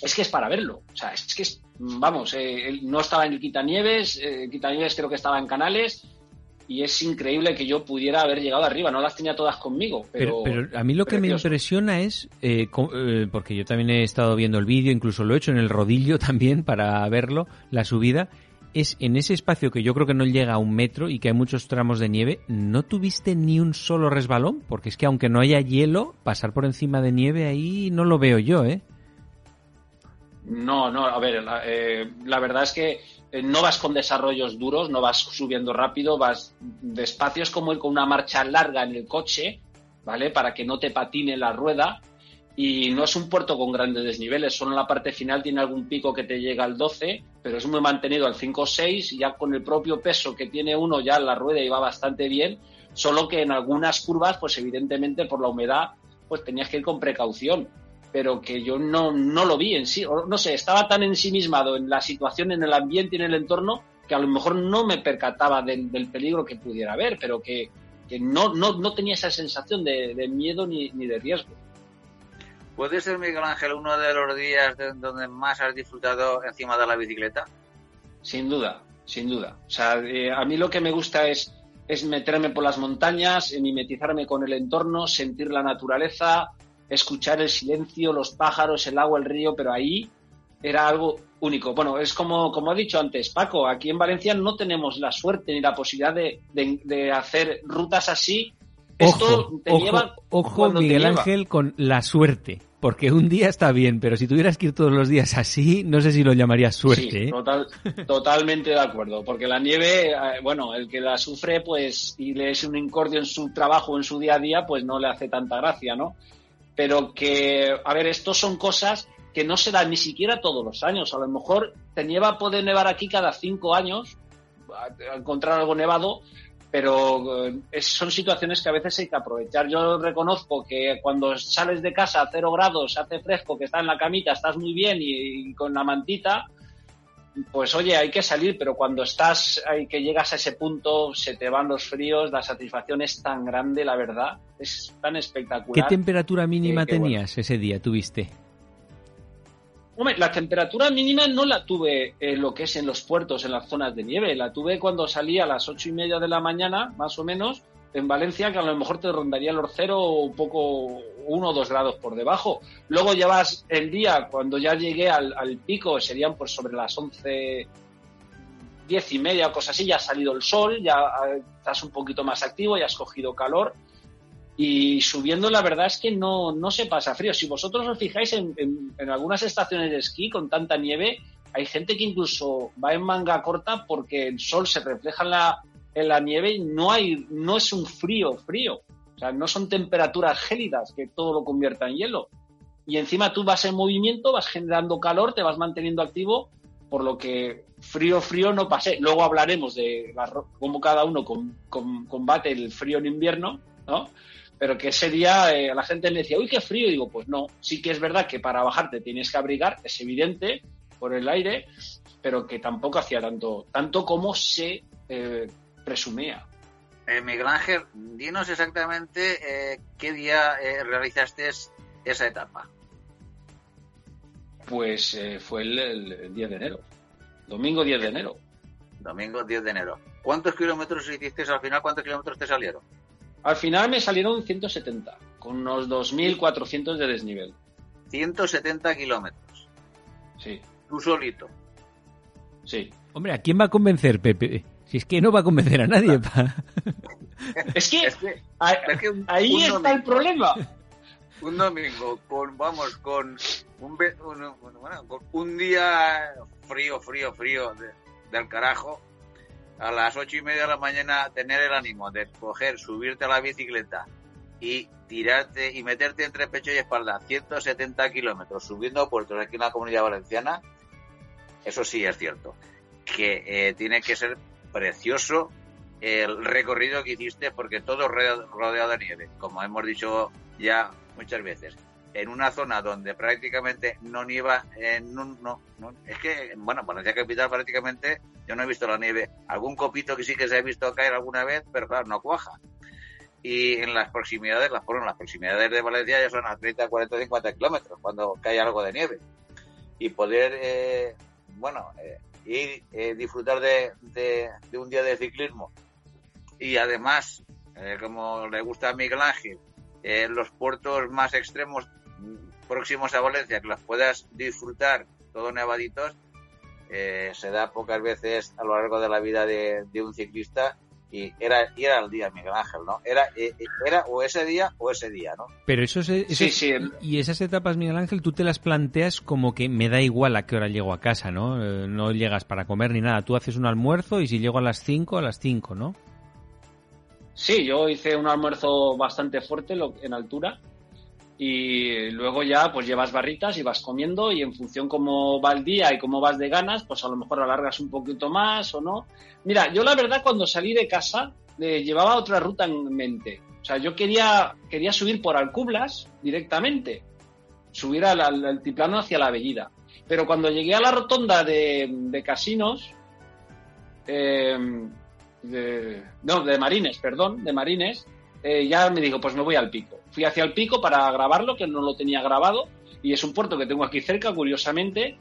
es que es para verlo. O sea, es que es, vamos, eh, no estaba en el Quitanieves, eh, Quitanieves creo que estaba en Canales, y es increíble que yo pudiera haber llegado arriba. No las tenía todas conmigo. Pero, pero, a mí lo que me impresiona es, eh, porque yo también he estado viendo el vídeo, incluso lo he hecho en el rodillo (laughs) también para verlo, la subida, es en ese espacio que yo creo que no llega a un metro y que hay muchos tramos de nieve, ¿no tuviste ni un solo resbalón? Porque es que aunque no haya hielo, pasar por encima de nieve ahí no lo veo yo, ¿eh? No, no, a ver, la, eh, verdad es que eh, no vas con desarrollos duros, no vas subiendo rápido, vas despacio, es como ir con una marcha larga en el coche, ¿vale? Para que no te patine la rueda. Y no es un puerto con grandes desniveles, solo en la parte final tiene algún pico que te llega al 12, pero es muy mantenido al 5 o 6, ya con el propio peso que tiene uno ya la rueda y va bastante bien, solo que en algunas curvas, pues evidentemente por la humedad, pues tenías que ir con precaución pero que yo no, no lo vi en sí. No sé, estaba tan ensimismado en la situación, en el ambiente y en el entorno que a lo mejor no me percataba del, peligro que pudiera haber, pero que, no, no, tenía esa sensación de, miedo ni, de riesgo. ¿Puede ser, Miguel Ángel, uno de los días donde más has disfrutado encima de la bicicleta? Sin duda, sin duda. O sea, eh, a mí lo que me gusta es, es meterme por las montañas, mimetizarme con el entorno, sentir la naturaleza, escuchar el silencio, los pájaros, el agua, el río, pero ahí era algo único. Bueno, es como, como he dicho antes, Paco, aquí en Valencia no tenemos la suerte ni la posibilidad de, hacer rutas así. Esto te lleva ojo Miguel Ángel, con la suerte. Porque un día está bien, pero si tuvieras que ir todos los días así, no sé si lo llamarías suerte. ¿eh? totalmente de acuerdo. Porque la nieve, eh, bueno, el que la sufre, pues, y le es un incordio en su trabajo, en su día a día, pues no le hace tanta gracia, ¿no? Pero que, a ver, estos son cosas que no se da ni siquiera todos los años. A lo mejor te nieva, puede nevar aquí cada cinco años, encontrar algo nevado, pero eh, son situaciones que a veces hay que aprovechar. Yo reconozco que cuando sales de casa a cero grados, hace fresco, que estás en la camita, estás muy bien y, con la mantita, pues oye, hay que salir, pero cuando estás, hay que llegas a ese punto, se te van los fríos, la satisfacción es tan grande, la verdad, es tan espectacular. ¿Qué temperatura mínima tenías ese día, tuviste? Hombre, la temperatura mínima no la tuve en lo que es en los puertos, en las zonas de nieve. La tuve cuando salí a las ocho y media de la mañana, más o menos, en Valencia, que a lo mejor te rondaría los cero un poco, uno o dos grados por debajo. Luego llevas el día, cuando ya llegué al, pico, serían pues sobre las once, diez y media o cosas así, ya ha salido el sol, ya eh, estás un poquito más activo, ya has cogido calor y subiendo la verdad es que no, no se pasa frío. Si vosotros os fijáis en, en, algunas estaciones de esquí con tanta nieve, hay gente que incluso va en manga corta porque el sol se refleja en la, en la nieve no, hay, no es un frío frío. O sea, no son temperaturas gélidas que todo lo convierta en hielo. Y encima tú vas en movimiento, vas generando calor, te vas manteniendo activo, por lo que frío, frío no pasé. Luego hablaremos de cómo cada uno combate el frío en invierno, ¿no? pero que ese día eh, la gente me decía, uy, qué frío. Y digo, pues no, sí que es verdad que para bajarte tienes que abrigar, es evidente, por el aire, pero que tampoco hacía tanto, tanto como se eh, presumía. Eh, Miguel Ángel, dinos exactamente eh, qué día realizaste esa etapa. Pues fue el, el 10 de enero, domingo 10 de enero. Domingo 10 de enero. ¿Cuántos kilómetros hiciste al final? ¿Cuántos kilómetros te salieron? Al final me salieron 170, con unos 2.400 de desnivel. 170 kilómetros. Sí. Tú solito. Sí. Hombre, ¿a quién va a convencer, Pepe? Si es que no va a convencer a nadie. (laughs) es que, ahí está el problema. Un domingo, con, vamos, con un, un día frío, frío, frío del carajo, a las ocho y media de la mañana tener el ánimo de coger, subirte a la bicicleta y tirarte y meterte entre pecho y espalda 170 kilómetros subiendo puertos aquí en la comunidad valenciana, eso sí es cierto. Que eh, tiene que ser precioso el recorrido que hiciste porque todo rodeado de nieve, como hemos dicho ya muchas veces en una zona donde prácticamente no nieva, no, no, es que, bueno, Valencia Capital prácticamente yo no he visto la nieve. Algún copito que sí que se ha visto caer alguna vez, pero claro, no cuaja. Y en las proximidades, las, bueno, las proximidades de Valencia ya son a 30, 40, 50 kilómetros cuando cae algo de nieve. Y poder, eh, bueno, eh, ir, eh, disfrutar de, de, un día de ciclismo. Y además, como le gusta a Miguel Ángel, los puertos más extremos próximos a Valencia, que los puedas disfrutar todo nevaditos, eh, se da pocas veces a lo largo de la vida de, un ciclista y era, era el día Miguel Ángel, ¿no? Era, eh, eh, era o ese día o ese día, ¿no? Pero eso, sí, sí. y esas etapas, Miguel Ángel, tú te las planteas como que me da igual a qué hora llego a casa, ¿no? no llegas para comer ni nada. Tú haces un almuerzo y si llego a las 5, a las 5, ¿no? Sí, yo hice un almuerzo bastante fuerte en altura y luego ya pues llevas barritas y vas comiendo y en función cómo va el día y cómo vas de ganas, pues a lo mejor alargas un poquito más o no. Mira, yo la verdad cuando salí de casa eh, llevaba otra ruta en mente. O sea, yo quería, quería subir por Alcublas directamente, subir al, altiplano hacia la Bellida. Pero cuando llegué a la rotonda de, casinos, eh, no, de Marines, perdón, de Marines, eh, ya me digo, pues me voy al pico. Fui hacia el pico para grabarlo, que no lo tenía grabado, y es un puerto que tengo aquí cerca, curiosamente,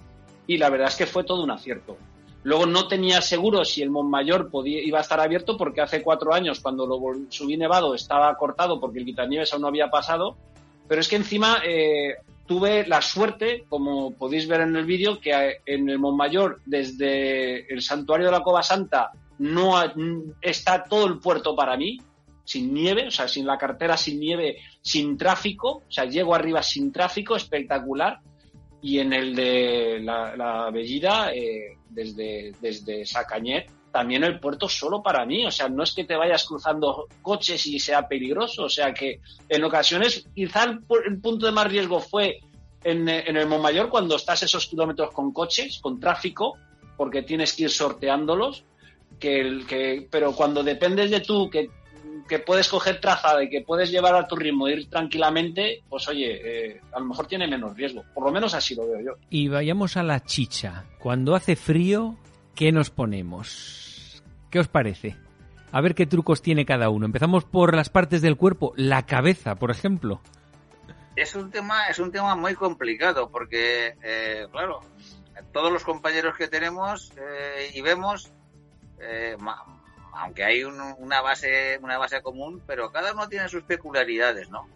y la verdad es que fue todo un acierto. Luego no tenía seguro si el Montmayor podía, iba a estar abierto porque hace cuatro años, cuando lo subí nevado, estaba cortado porque el quitanieves aún no había pasado. Pero es que encima eh, tuve la suerte, como podéis ver en el vídeo, que en el Montmayor, desde el santuario de la Cova Santa, no está todo el puerto para mí sin nieve, o sea, sin la cartera, sin nieve, sin tráfico, o sea, llego arriba sin tráfico, espectacular. Y en el de la, Bellida, eh, desde, desde Sacañet, también el puerto solo para mí, o sea, no es que te vayas cruzando coches y sea peligroso, o sea que en ocasiones quizá el, punto de más riesgo fue en, en el Montmayor cuando estás esos kilómetros con coches, con tráfico, porque tienes que ir sorteándolos, que, el, que, pero cuando dependes de tú, que, que puedes coger trazada y que puedes llevar a tu ritmo e ir tranquilamente, pues oye, eh, a lo mejor tiene menos riesgo. Por lo menos así lo veo yo. Y vayamos a la chicha. Cuando hace frío, ¿qué nos ponemos? ¿Qué os parece? A ver qué trucos tiene cada uno. Empezamos por las partes del cuerpo, la cabeza, por ejemplo. Es un tema, es un tema muy complicado porque, eh, claro, todos los compañeros que tenemos eh, y vemos, eh, aunque hay una base, una base común, pero cada uno tiene sus peculiaridades, ¿no?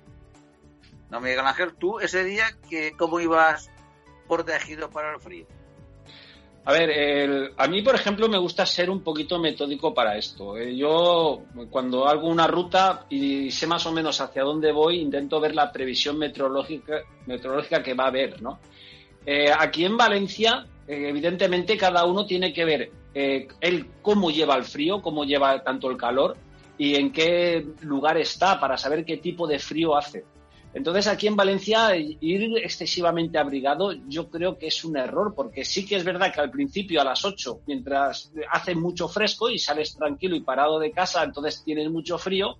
No, Miguel Ángel, tú ese día que cómo ibas protegido para el frío. A ver, a mí, por ejemplo, me gusta ser un poquito metódico para esto. Eh, yo, cuando hago una ruta y sé más o menos hacia dónde voy, intento ver la previsión meteorológica, meteorológica que va a haber, ¿no? Eh, aquí en Valencia, eh, evidentemente, cada uno tiene que ver él cómo lleva el frío, cómo lleva tanto el calor y en qué lugar está para saber qué tipo de frío hace. Entonces aquí en Valencia ir excesivamente abrigado yo creo que es un error, porque sí que es verdad que al principio a las 8, mientras hace mucho fresco y sales tranquilo y parado de casa, entonces tienes mucho frío,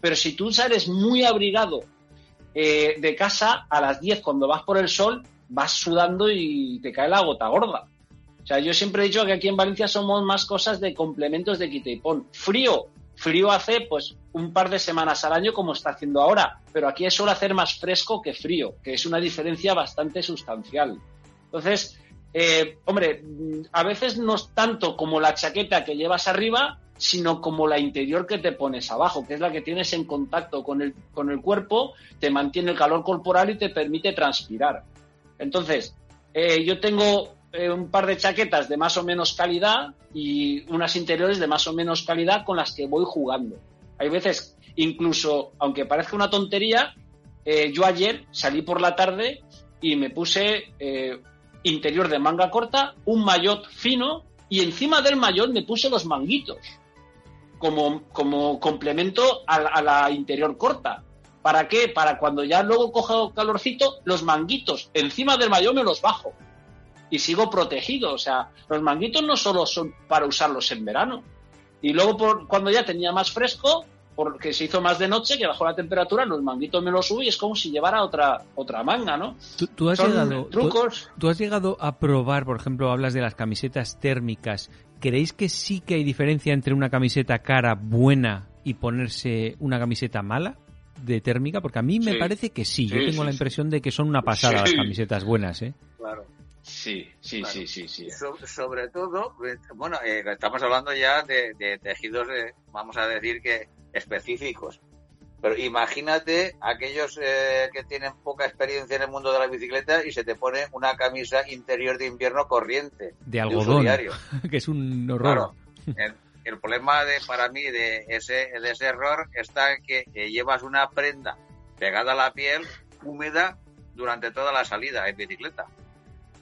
pero si tú sales muy abrigado eh, de casa a las 10 cuando vas por el sol, vas sudando y te cae la gota gorda. Sea, yo siempre he dicho que aquí en Valencia somos más cosas de complementos de quita y pon. Frío, Frío hace pues un par de semanas al año como está haciendo ahora, pero aquí suele hacer más fresco que frío, que es una diferencia bastante sustancial. Entonces, eh, hombre, a veces no es tanto como la chaqueta que llevas arriba, sino como la interior que te pones abajo, que es la que tienes en contacto con el, con el cuerpo, te mantiene el calor corporal y te permite transpirar. Entonces, eh, yo tengo eh, un par de chaquetas de más o menos calidad y unas interiores de más o menos calidad con las que voy jugando. Hay veces, incluso, aunque parezca una tontería, eh, yo ayer salí por la tarde y me puse eh, interior de manga corta, un maillot fino y encima del maillot me puse los manguitos como, como complemento a, la interior corta. ¿Para qué? Para cuando ya luego cojo calorcito, los manguitos encima del maillot me los bajo y sigo protegido. O sea, los manguitos no solo son para usarlos en verano. Y luego por, cuando ya tenía más fresco, porque se hizo más de noche, que bajó la temperatura, los manguitos me los subí y es como si llevara otra, otra manga, ¿no? ¿Tú, has llegado, trucos. Tú, has llegado a probar, por ejemplo, hablas de las camisetas térmicas. ¿Creéis que sí que hay diferencia entre una camiseta cara buena y ponerse una camiseta mala? de térmica, porque a mí me parece que sí. Yo tengo la impresión de que son una pasada las camisetas buenas, ¿eh? Claro. Sí, sí, sí, sí, sí. sobre todo, bueno, eh, estamos hablando ya de, tejidos, vamos a decir que específicos. Pero imagínate aquellos eh, que tienen poca experiencia en el mundo de la bicicleta y se te pone una camisa interior de invierno corriente. De algodón, (laughs) que es un horror. el, problema de, para mí de ese, de ese error está en que llevas una prenda pegada a la piel húmeda durante toda la salida en bicicleta.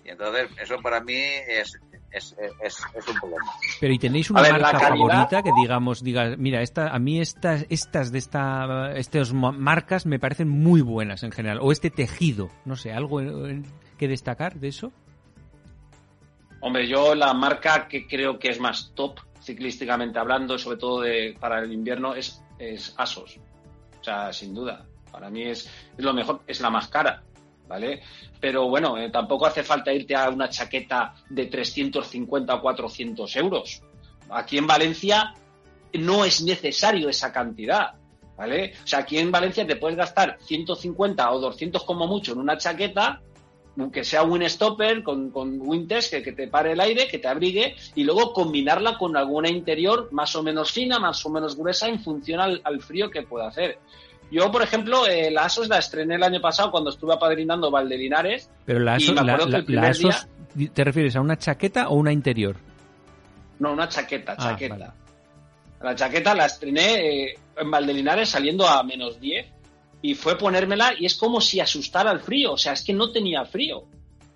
Y entonces, eso para mí es, es, es, un problema. Pero ¿y tenéis una marca favorita que digamos, diga, mira, esta, a mí estas, estas de esta, estas marcas me parecen muy buenas en general? O este tejido, no sé, algo que destacar de eso? Hombre, yo la marca que creo que es más top ciclísticamente hablando, sobre todo de, para el invierno, es, es Asos. O sea, sin duda. Para mí es, es lo mejor, es la más cara. ¿Vale? Pero bueno, eh, tampoco hace falta irte a una chaqueta de 350 o 400 euros. Aquí en Valencia no es necesario esa cantidad, ¿vale? O sea, aquí en Valencia te puedes gastar 150 o 200 como mucho en una chaqueta, que sea un stopper con, con winters que, que, te pare el aire, que te abrigue, y luego combinarla con alguna interior más o menos fina, más o menos gruesa, en función al, al frío que pueda hacer. Yo, por ejemplo, eh, la ASOS la estrené el año pasado cuando estuve apadrinando Valdelinares. Pero la ASOS, ¿te refieres a una chaqueta o una interior? No, una chaqueta, ah, chaqueta. La chaqueta la estrené eh, en Valdelinares saliendo a menos 10 y fue ponérmela y es como si asustara al frío. O sea, es que no tenía frío.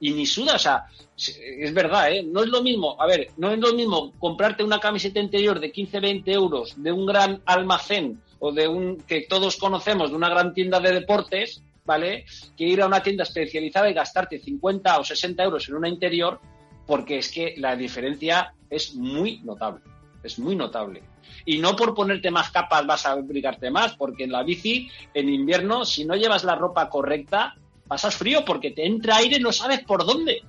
Y ni suda, o sea, es verdad, ¿eh? No es lo mismo, a ver, no es lo mismo comprarte una camiseta interior de 15, 20 euros de un gran almacén o de un que todos conocemos de una gran tienda de deportes ¿vale? Que ir a una tienda especializada y gastarte 50 o 60 euros en una interior, porque es que la diferencia es muy notable, es muy notable. Y no por ponerte más capas vas a abrigarte más, porque en la bici, en invierno, si no llevas la ropa correcta, pasas frío porque te entra aire no sabes por dónde.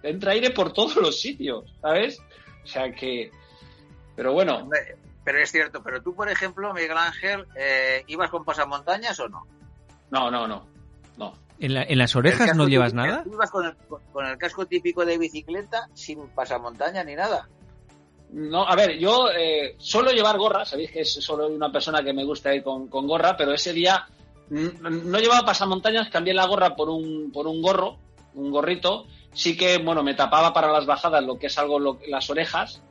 Te entra aire por todos los sitios, ¿sabes? O sea que... Pero bueno. Pero es cierto, pero tú, por ejemplo, Miguel Ángel, eh, ¿ibas con pasamontañas o no? No, no, no. no. ¿En, las orejas no llevas nada? ¿Ibas con el, con el casco típico de bicicleta sin pasamontaña ni nada? No, a ver, yo eh, suelo llevar gorra, sabéis que es solo una persona que me gusta ir con, gorra, pero ese día no llevaba pasamontañas, cambié la gorra por un, por un gorro, un gorrito. Sí que, bueno, me tapaba para las bajadas lo que es algo las orejas,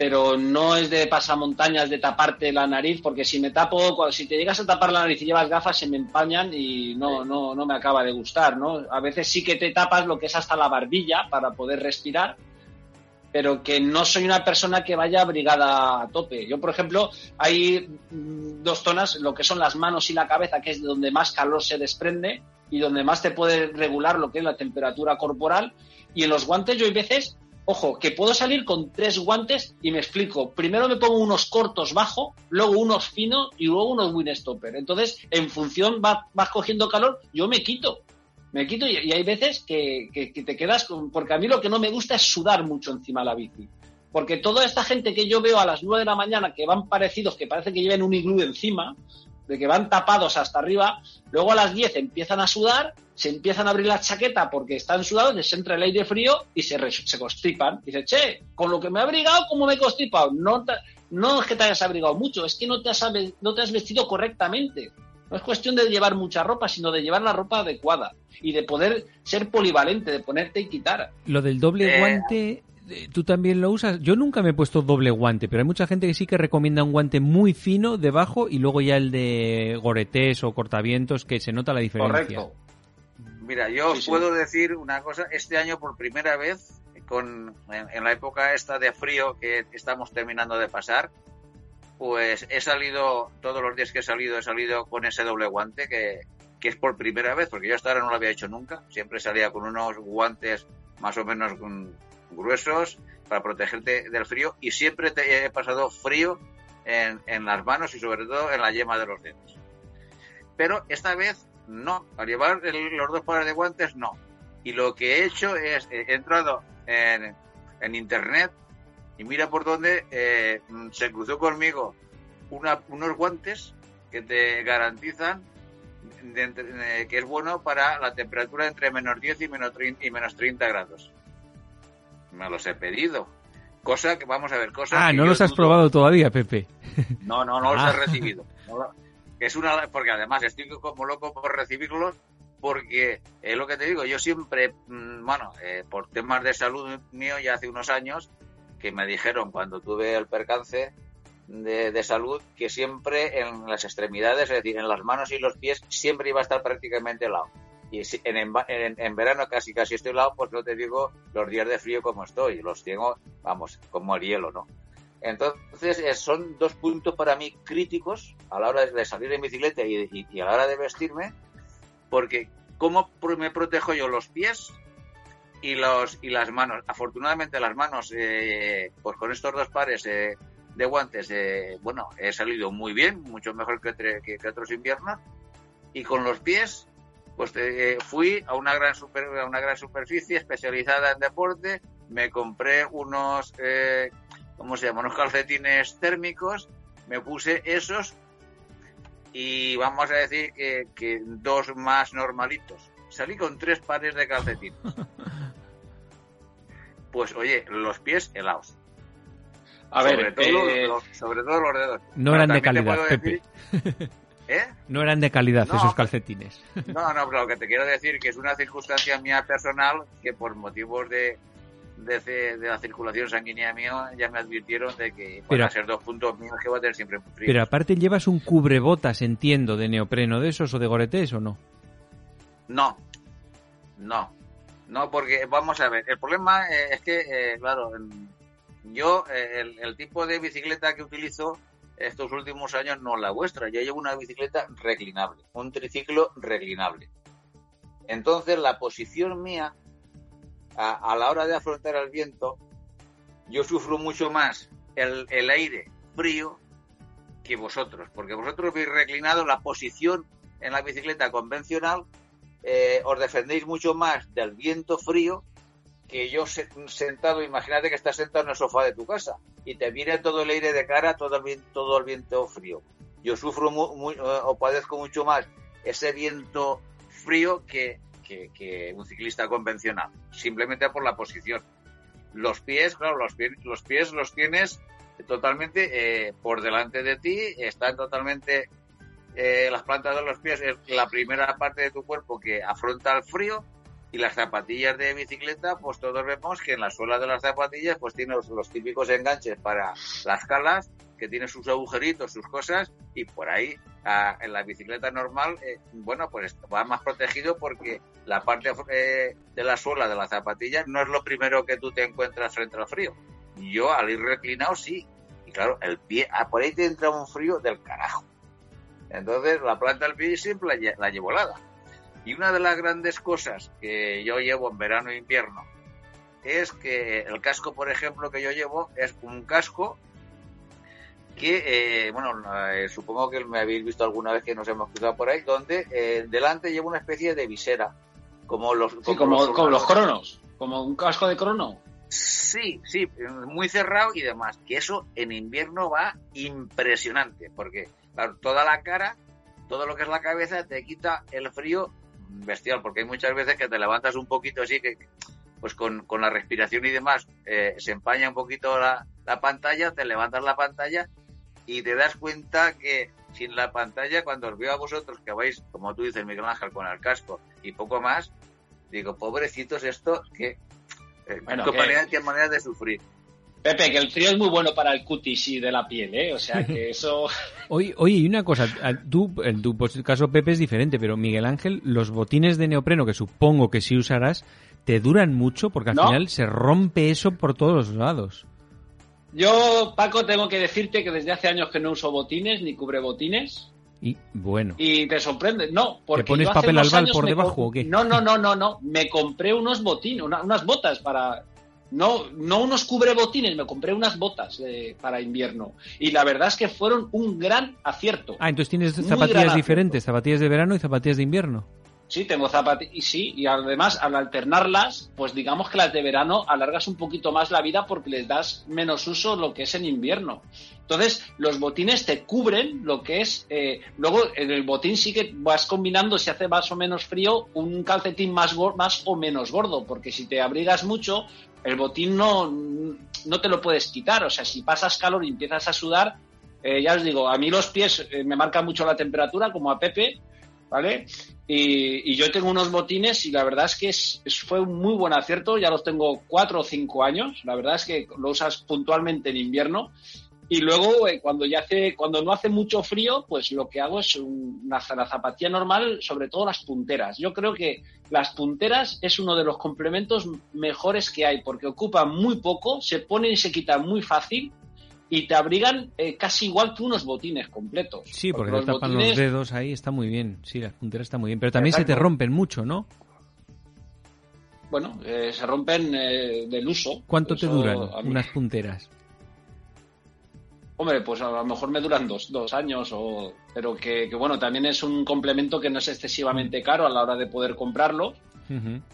pero no es de pasamontañas de taparte la nariz, porque si me tapo, si te llegas a tapar la nariz y llevas gafas, se me empañan y no, no, no me acaba de gustar, ¿no? A veces sí que te tapas lo que es hasta la barbilla para poder respirar, pero que no soy una persona que vaya abrigada a tope. Yo, por ejemplo, hay mm, dos zonas, lo que son las manos y la cabeza, que es donde más calor se desprende y donde más te puede regular lo que es la temperatura corporal. Y en los guantes yo hay veces, ojo, que puedo salir con tres guantes y me explico. Primero me pongo unos cortos bajo, luego unos finos y luego unos windstopper. Entonces, en función vas, cogiendo calor, yo me quito me quito y, hay veces que, te quedas con, porque a mí lo que no me gusta es sudar mucho encima de la bici. Porque toda esta gente que yo veo a las 9 de la mañana que van parecidos, que parece que lleven un iglú encima, de que van tapados hasta arriba, luego a las 10 empiezan a sudar, se empiezan a abrir la chaqueta porque están sudados, les entra el aire frío y se, se constipan. Y dice, che, con lo que me he abrigado, ¿cómo me he constipado? No, no es que te hayas abrigado mucho, es que no te has, no te has vestido correctamente. No es cuestión de llevar mucha ropa, sino de llevar la ropa adecuada y de poder ser polivalente, de ponerte y quitar. Lo del doble eh, guante, eh, ¿tú también lo usas? Yo nunca me he puesto doble guante, pero hay mucha gente que sí que recomienda un guante muy fino debajo y luego ya el de goretés o cortavientos, que se nota la diferencia. Correcto. Mira, yo puedo decir una cosa, este año por primera vez, con, en la época esta de frío que estamos terminando de pasar, pues he salido, todos los días que he salido, he salido con ese doble guante que, es por primera vez, porque yo hasta ahora no lo había hecho nunca. Siempre salía con unos guantes más o menos gruesos para protegerte del frío y siempre te he pasado frío en, en las manos y sobre todo en la yema de los dedos. Pero esta vez no, al llevar los dos pares de guantes no. Y lo que he hecho es, he entrado en, en internet y mira por dónde eh, se cruzó conmigo unos guantes que te garantizan que es bueno para la temperatura entre menos 10 y menos, 30, y menos 30 grados. Me los he pedido. Cosa que, vamos a ver, cosa Ah, no los has probado todavía, Pepe. No, no, no los he ah. recibido. Es una, porque además estoy como loco por recibirlos, porque es lo que te digo, yo siempre, mm, bueno, eh, por temas de salud mío ya hace unos años, que me dijeron cuando tuve el percance de, salud que siempre en las extremidades, es decir, en las manos y los pies, siempre iba a estar prácticamente helado. Y en, en, verano casi casi estoy helado, pues no te digo los días de frío como estoy, los tengo, vamos, como el hielo, ¿no? Entonces eh, son dos puntos para mí críticos a la hora de salir en bicicleta y, a la hora de vestirme, porque ¿cómo me protejo yo los pies y los y las manos. Afortunadamente las manos, eh, pues con estos dos pares eh, de guantes, eh, bueno, he salido muy bien, mucho mejor que, que, otros inviernos. Y con los pies, pues fui a una gran super, a una gran superficie especializada en deporte, me compré unos, ¿cómo se llama? Unos calcetines térmicos, me puse esos y vamos a decir que, que dos más normalitos. Salí con tres pares de calcetines. (laughs) pues oye, los pies helados. A sobre ver, todo eh, los, sobre todo los dedos. No eran de calidad, Pepe. ¿Eh? (laughs) No eran de calidad esos calcetines. No, no, pero lo que te quiero decir que es una circunstancia mía personal que por motivos de, de, la circulación sanguínea mío ya me advirtieron de que van a ser dos puntos míos que voy a tener siempre muy frío. Pero aparte llevas un cubrebotas, entiendo, de neopreno de esos o de goretés o no? No, no. No, porque vamos a ver, el problema eh, es que, eh, claro, yo eh, el, tipo de bicicleta que utilizo estos últimos años, no la vuestra. Yo llevo una bicicleta reclinable, un triciclo reclinable. Entonces, la posición mía, a, la hora de afrontar el viento, yo sufro mucho más el, aire frío que vosotros, porque vosotros habéis reclinado la posición en la bicicleta convencional, eh, os defendéis mucho más del viento frío que yo sentado, imagínate que estás sentado en el sofá de tu casa y te viene todo el aire de cara, todo el viento, el viento frío. Yo sufro eh, o padezco mucho más ese viento frío que, que, un ciclista convencional, simplemente por la posición. Los pies, claro, los pies los, pies los tienes totalmente eh, por delante de ti, están totalmente eh, las plantas de los pies, es la primera parte de tu cuerpo que afronta el frío y las zapatillas de bicicleta, pues todos vemos que en la suela de las zapatillas pues tiene los, típicos enganches para las calas, que tiene sus agujeritos, sus cosas, y por ahí en la bicicleta normal, eh, bueno, pues va más protegido porque la parte eh, de la suela de la zapatilla no es lo primero que tú te encuentras frente al frío. Yo al ir reclinado sí, y claro, el pie, ah, por ahí te entra un frío del carajo. Entonces la planta del pie siempre la, la llevo helada. Y una de las grandes cosas que yo llevo en verano e invierno es que el casco, por ejemplo, que yo llevo es un casco que, eh, bueno, eh, supongo que me habéis visto alguna vez que nos hemos cruzado por ahí, donde eh, delante lleva una especie de visera, como los, como, los, cronos, como un casco de crono. Sí, sí, muy cerrado y demás. Que eso en invierno va impresionante, porque toda la cara, todo lo que es la cabeza, te quita el frío bestial, porque hay muchas veces que te levantas un poquito así, que pues con, la respiración y demás eh, se empaña un poquito la, pantalla, te levantas la pantalla y te das cuenta que sin la pantalla, cuando os veo a vosotros que vais, como tú dices, Miguel Ángel, con el casco y poco más, digo, pobrecitos esto, que, eh, bueno, qué manera de sufrir. Pepe, que el frío es muy bueno para el cutis y de la piel, ¿eh? O sea, que (laughs) eso... oye, oye, y una cosa, tú, en tu caso, Pepe, es diferente, pero Miguel Ángel, los botines de neopreno, que supongo que sí usarás, ¿te duran mucho? Porque al final se rompe eso por todos los lados. Yo, Paco, tengo que decirte que desde hace años que no uso botines ni cubre botines. Y bueno. Y te sorprende. No, porque. ¿Te pones papel albal por debajo o qué? No, no, no, no, no. Me compré unos botines, unas botas para no, no unos cubrebotines, me compré unas botas para invierno. Y la verdad es que fueron un gran acierto. Ah, entonces tienes zapatillas diferentes, zapatillas de verano y zapatillas de invierno. Sí, tengo zapatillas, y sí, y además al alternarlas, pues digamos que las de verano alargas un poquito más la vida porque les das menos uso lo que es en invierno. Entonces, los botines te cubren lo que es. Eh, luego, en el botín sí que vas combinando, si hace más o menos frío, un calcetín más, más o menos gordo, porque si te abrigas mucho, el botín no, no te lo puedes quitar. O sea, si pasas calor y empiezas a sudar, eh, ya os digo, a mí los pies eh, me marcan mucho la temperatura, como a Pepe, ¿vale? Y, yo tengo unos botines y la verdad es que es, fue un muy buen acierto, ya los tengo cuatro o cinco años, la verdad es que lo usas puntualmente en invierno. Y luego, eh, cuando ya hace, cuando no hace mucho frío, pues lo que hago es una, zapatilla normal, sobre todo las punteras. Yo creo que las punteras es uno de los complementos mejores que hay, porque ocupan muy poco, se ponen y se quitan muy fácil y te abrigan eh, casi igual que unos botines completos. Sí, porque, te tapan los dedos ahí, está muy bien. Sí, las punteras están muy bien, pero también se te rompen mucho, ¿no? Bueno, eh, se rompen del uso. ¿Cuánto te duran unas punteras? Hombre, pues a lo mejor me duran dos, dos años, o, pero que, bueno, también es un complemento que no es excesivamente caro a la hora de poder comprarlo,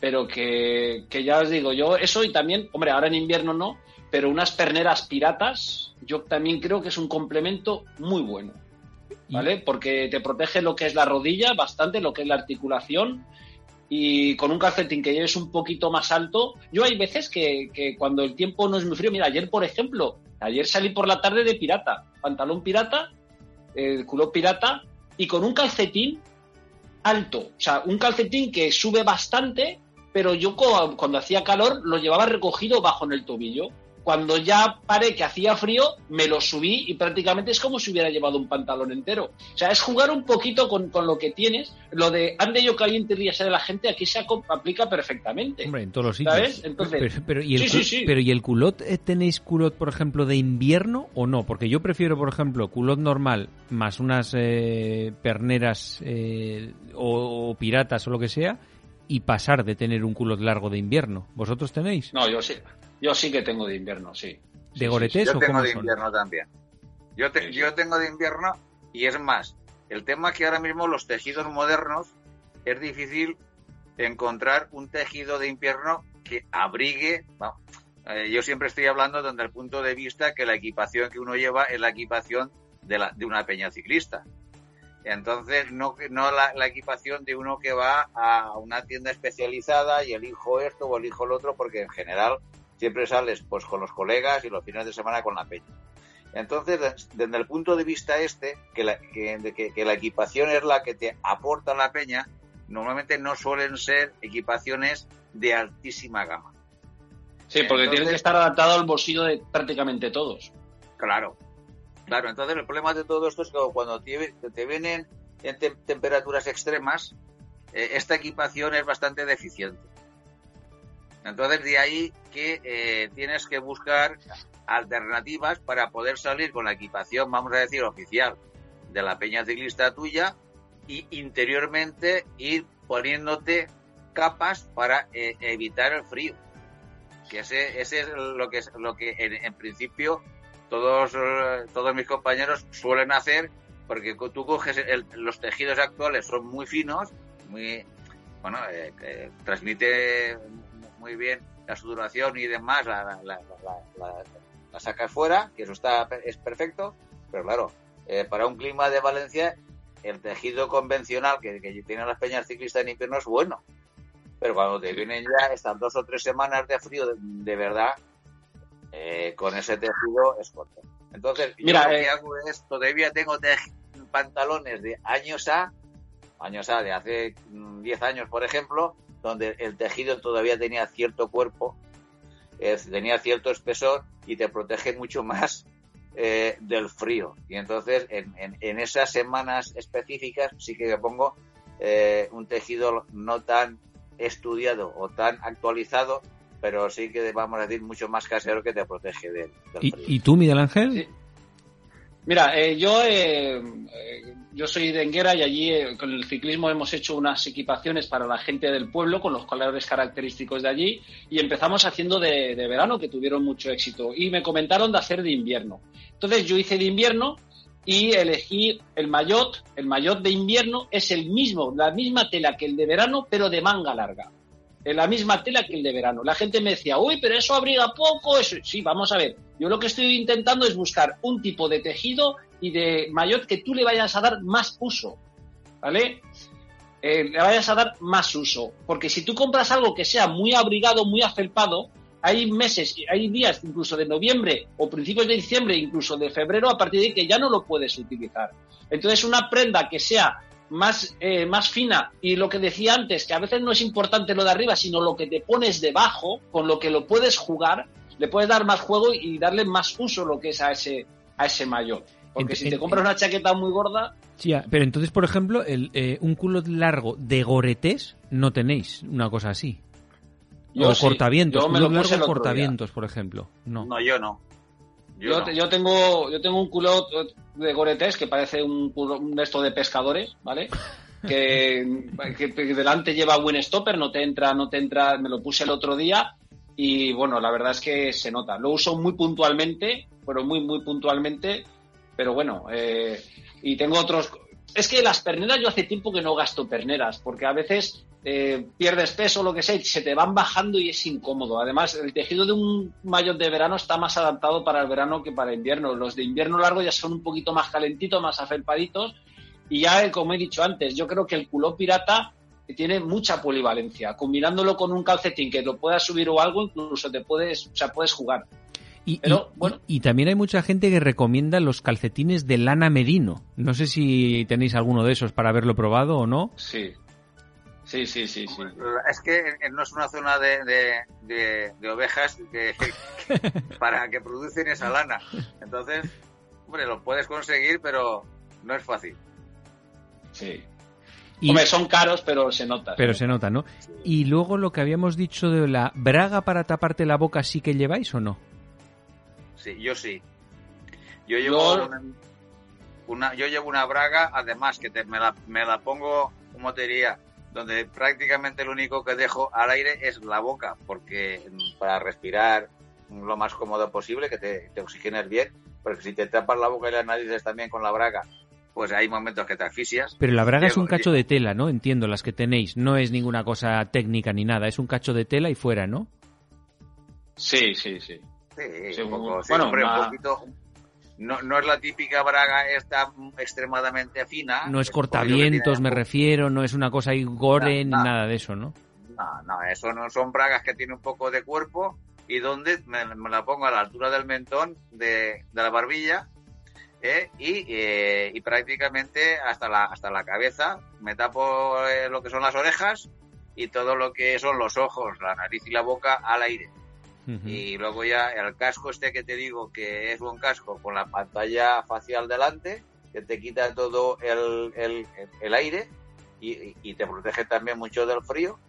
pero que, ya os digo, yo eso y también, hombre, ahora en invierno no, pero unas perneras piratas, yo también creo que es un complemento muy bueno, ¿vale? Porque te protege lo que es la rodilla bastante, lo que es la articulación, y con un calcetín que lleves un poquito más alto, yo hay veces que, que cuando el tiempo no es muy frío, mira, ayer por ejemplo, Ayer salí por la tarde de pirata, pantalón pirata, el culo pirata y con un calcetín alto, o sea, un calcetín que sube bastante, pero yo cuando hacía calor lo llevaba recogido bajo en el tobillo cuando ya paré que hacía frío, me lo subí y prácticamente es como si hubiera llevado un pantalón entero. O sea, es jugar un poquito con, lo que tienes. Lo de ande yo caliente ríase de la gente, aquí se aplica perfectamente. Hombre, en todos los sitios. ¿Sabes? Entonces, pero, ¿y el pero, ¿y el culot? Eh, ¿Tenéis culot, por ejemplo, de invierno o no? Porque yo prefiero, por ejemplo, culot normal más unas eh, perneras eh, o, o piratas o lo que sea y pasar de tener un culot largo de invierno. ¿Vosotros tenéis? No, yo sí. Yo sí que tengo de invierno, sí. ¿De goretés Yo tengo de invierno también. Yo, yo tengo de invierno y es más, el tema es que ahora mismo los tejidos modernos es difícil encontrar un tejido de invierno que abrigue. Eh, yo siempre estoy hablando desde el punto de vista que la equipación que uno lleva es la equipación de, la, de una peña ciclista. Entonces, no, no la, la, equipación de uno que va a una tienda especializada y elijo esto o elijo lo otro, porque en general siempre sales pues con los colegas y los fines de semana con la peña. Entonces, desde el punto de vista este, que la, que, que, la equipación es la que te aporta la peña, normalmente no suelen ser equipaciones de altísima gama. Sí, porque tienen que estar adaptado al bolsillo de prácticamente todos. Claro, claro. Entonces, el problema de todo esto es que cuando te, te vienen en temperaturas extremas, eh, esta equipación es bastante deficiente. Entonces, de ahí que eh, tienes que buscar alternativas para poder salir con la equipación, vamos a decir, oficial de la peña ciclista tuya y interiormente ir poniéndote capas para eh, evitar el frío. Que ese, ese es lo que, lo que en, principio todos, todos mis compañeros suelen hacer porque tú coges los tejidos actuales son muy finos, muy, bueno, eh, transmite muy bien la sudoración y demás, la, la, la, sacas fuera, que eso está es perfecto, pero claro, eh, para un clima de Valencia, el tejido convencional que, que tienen las peñas ciclistas en invierno es bueno. Pero cuando te vienen ya estas dos o tres semanas de frío, de, verdad, eh, con ese tejido es corto. Entonces, Mira, yo lo que eh, hago es, todavía tengo pantalones de años A, años A de hace 10 mm, años, por ejemplo, donde el tejido todavía tenía cierto cuerpo, eh, tenía cierto espesor y te protege mucho más eh, del frío. Y entonces en, esas semanas específicas sí que pongo eh, un tejido no tan estudiado o tan actualizado, pero sí que vamos a decir mucho más casero que te protege del, frío. ¿Y, tú, Miguel Ángel? Mira, yo yo soy de Enguera y allí eh, con el ciclismo hemos hecho unas equipaciones para la gente del pueblo con los colores característicos de allí y empezamos haciendo de, verano que tuvieron mucho éxito y me comentaron de hacer de invierno. Entonces yo hice de invierno y elegí el maillot. El maillot de invierno es el mismo, la misma tela que el de verano, pero de manga larga. En la misma tela que el de verano. La gente me decía, uy, pero eso abriga poco. Eso... Sí, vamos a ver. Yo lo que estoy intentando es buscar un tipo de tejido y de maillot que tú le vayas a dar más uso, ¿vale? Eh, le vayas a dar más uso, porque si tú compras algo que sea muy abrigado, muy afelpado, hay meses, hay días incluso de noviembre o principios de diciembre, incluso de febrero, a partir de que ya no lo puedes utilizar. Entonces, una prenda que sea más, eh, más fina y lo que decía antes, que a veces no es importante lo de arriba, sino lo que te pones debajo, con lo que lo puedes jugar, le puedes dar más juego y darle más uso lo que es a ese, a ese mayor. Porque si te compras una chaqueta muy gorda. Sí, pero entonces, por ejemplo, el, eh, un culo largo de goretés no tenéis una cosa así. o cortavientos, yo me lo largo cortavientos, por ejemplo. No. No, yo no. Yo, tengo yo tengo un culo de goretés que parece un, un esto de pescadores, ¿vale? (laughs) que, que, delante lleva buen stopper, no te entra, no te entra, me lo puse el otro día y bueno, la verdad es que se nota. Lo uso muy puntualmente, pero muy, muy puntualmente pero bueno, eh, y tengo otros. Es que las perneras yo hace tiempo que no gasto perneras, porque a veces eh, pierdes peso lo que sea y se te van bajando y es incómodo. Además, el tejido de un maillot de verano está más adaptado para el verano que para invierno. Los de invierno largo ya son un poquito más calentitos, más afelpaditos. Y ya, como he dicho antes, yo creo que el culo pirata tiene mucha polivalencia. Combinándolo con un calcetín que lo puedas subir o algo, incluso te puedes, o sea, puedes jugar. Y, bueno. y, también hay mucha gente que recomienda los calcetines de lana merino. No sé si tenéis alguno de esos para haberlo probado o no. Sí. Sí, sí, sí, sí. Es que no es una zona de, de, ovejas que, (laughs) para que producen esa lana. Entonces, hombre, lo puedes conseguir, pero no es fácil. Sí. Y, hombre, son caros, pero se nota. Pero se nota, ¿no? Y luego lo que habíamos dicho de la braga para taparte la boca, ¿sí que lleváis o no? Sí, yo sí. Yo llevo una, yo llevo una braga, además que me, la, me la pongo, como te diría, donde prácticamente lo único que dejo al aire es la boca, porque para respirar lo más cómodo posible, que te, te oxigenes bien, porque si te tapas la boca y las narices también con la braga, pues hay momentos que te asfixias. Pero la braga es un cacho de tela, ¿no? Entiendo, las que tenéis. No es ninguna cosa técnica ni nada, es un cacho de tela y fuera, ¿no? Sí, sí, sí. Sí, un poco, bueno, un poquito, no, no es la típica braga esta extremadamente fina. No es cortavientos, me refiero, no es una cosa ahí gore ni nada de eso, ¿no? No, no, eso no son bragas que tienen un poco de cuerpo y donde me, la pongo a la altura del mentón de, la barbilla ¿eh? y, eh, y, prácticamente hasta la, hasta la cabeza. Me tapo eh, lo que son las orejas y todo lo que son los ojos, la nariz y la boca al aire. Y luego ya el casco este que te digo que es un casco con la pantalla facial delante, que te quita todo el, el, aire y, te protege también mucho del frío.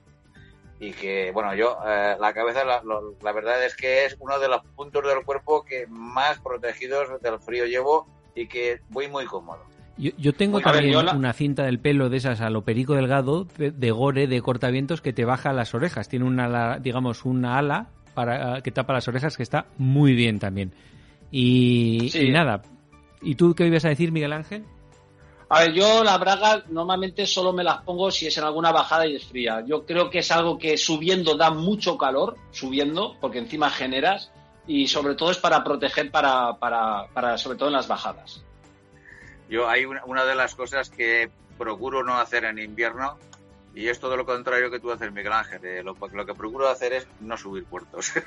Y que, bueno, yo, eh, la cabeza, la, la, verdad es que es uno de los puntos del cuerpo que más protegidos del frío llevo y que voy muy cómodo. Yo, yo tengo también una cinta del pelo de esas a lo perico delgado, de, gore, de cortavientos, que te baja las orejas. Tiene una, digamos, una ala para que tapa las orejas que está muy bien también. Y, nada. ¿Y tú qué ibas a decir, Miguel Ángel? A ver, yo la braga normalmente solo me las pongo si es en alguna bajada y es fría. Yo creo que es algo que subiendo da mucho calor, subiendo, porque encima generas, y sobre todo es para proteger para, para, para sobre todo en las bajadas. Yo hay una de las cosas que procuro no hacer en invierno y es todo lo contrario que tú haces, Miguel Ángel. Eh, lo, que procuro hacer es no subir puertos. (laughs)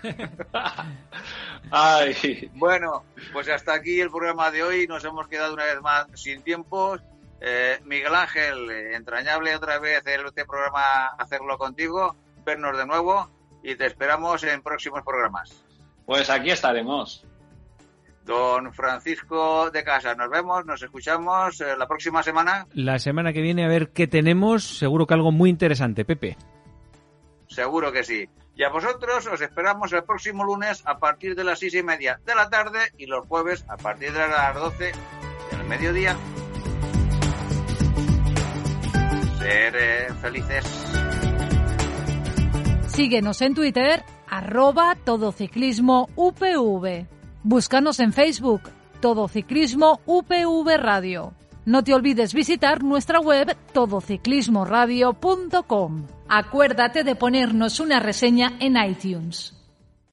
Bueno, pues hasta aquí el programa de hoy. Nos hemos quedado una vez más sin tiempo. Eh, Miguel Ángel, eh, entrañable otra vez este programa hacerlo contigo, vernos de nuevo y te esperamos en próximos programas. Pues aquí estaremos. Don Francisco de Casa, nos vemos, nos escuchamos eh, la próxima semana. La semana que viene a ver qué tenemos, seguro que algo muy interesante, Pepe. Seguro que sí. Y a vosotros os esperamos el próximo lunes a partir de las seis y media de la tarde y los jueves a partir de las doce del mediodía. Ser eh, felices. Síguenos en Twitter, arroba todociclismo UPV. Búscanos en Facebook, Todo Ciclismo UPV Radio. No te olvides visitar nuestra web todociclismoradio.com. Acuérdate de ponernos una reseña en iTunes.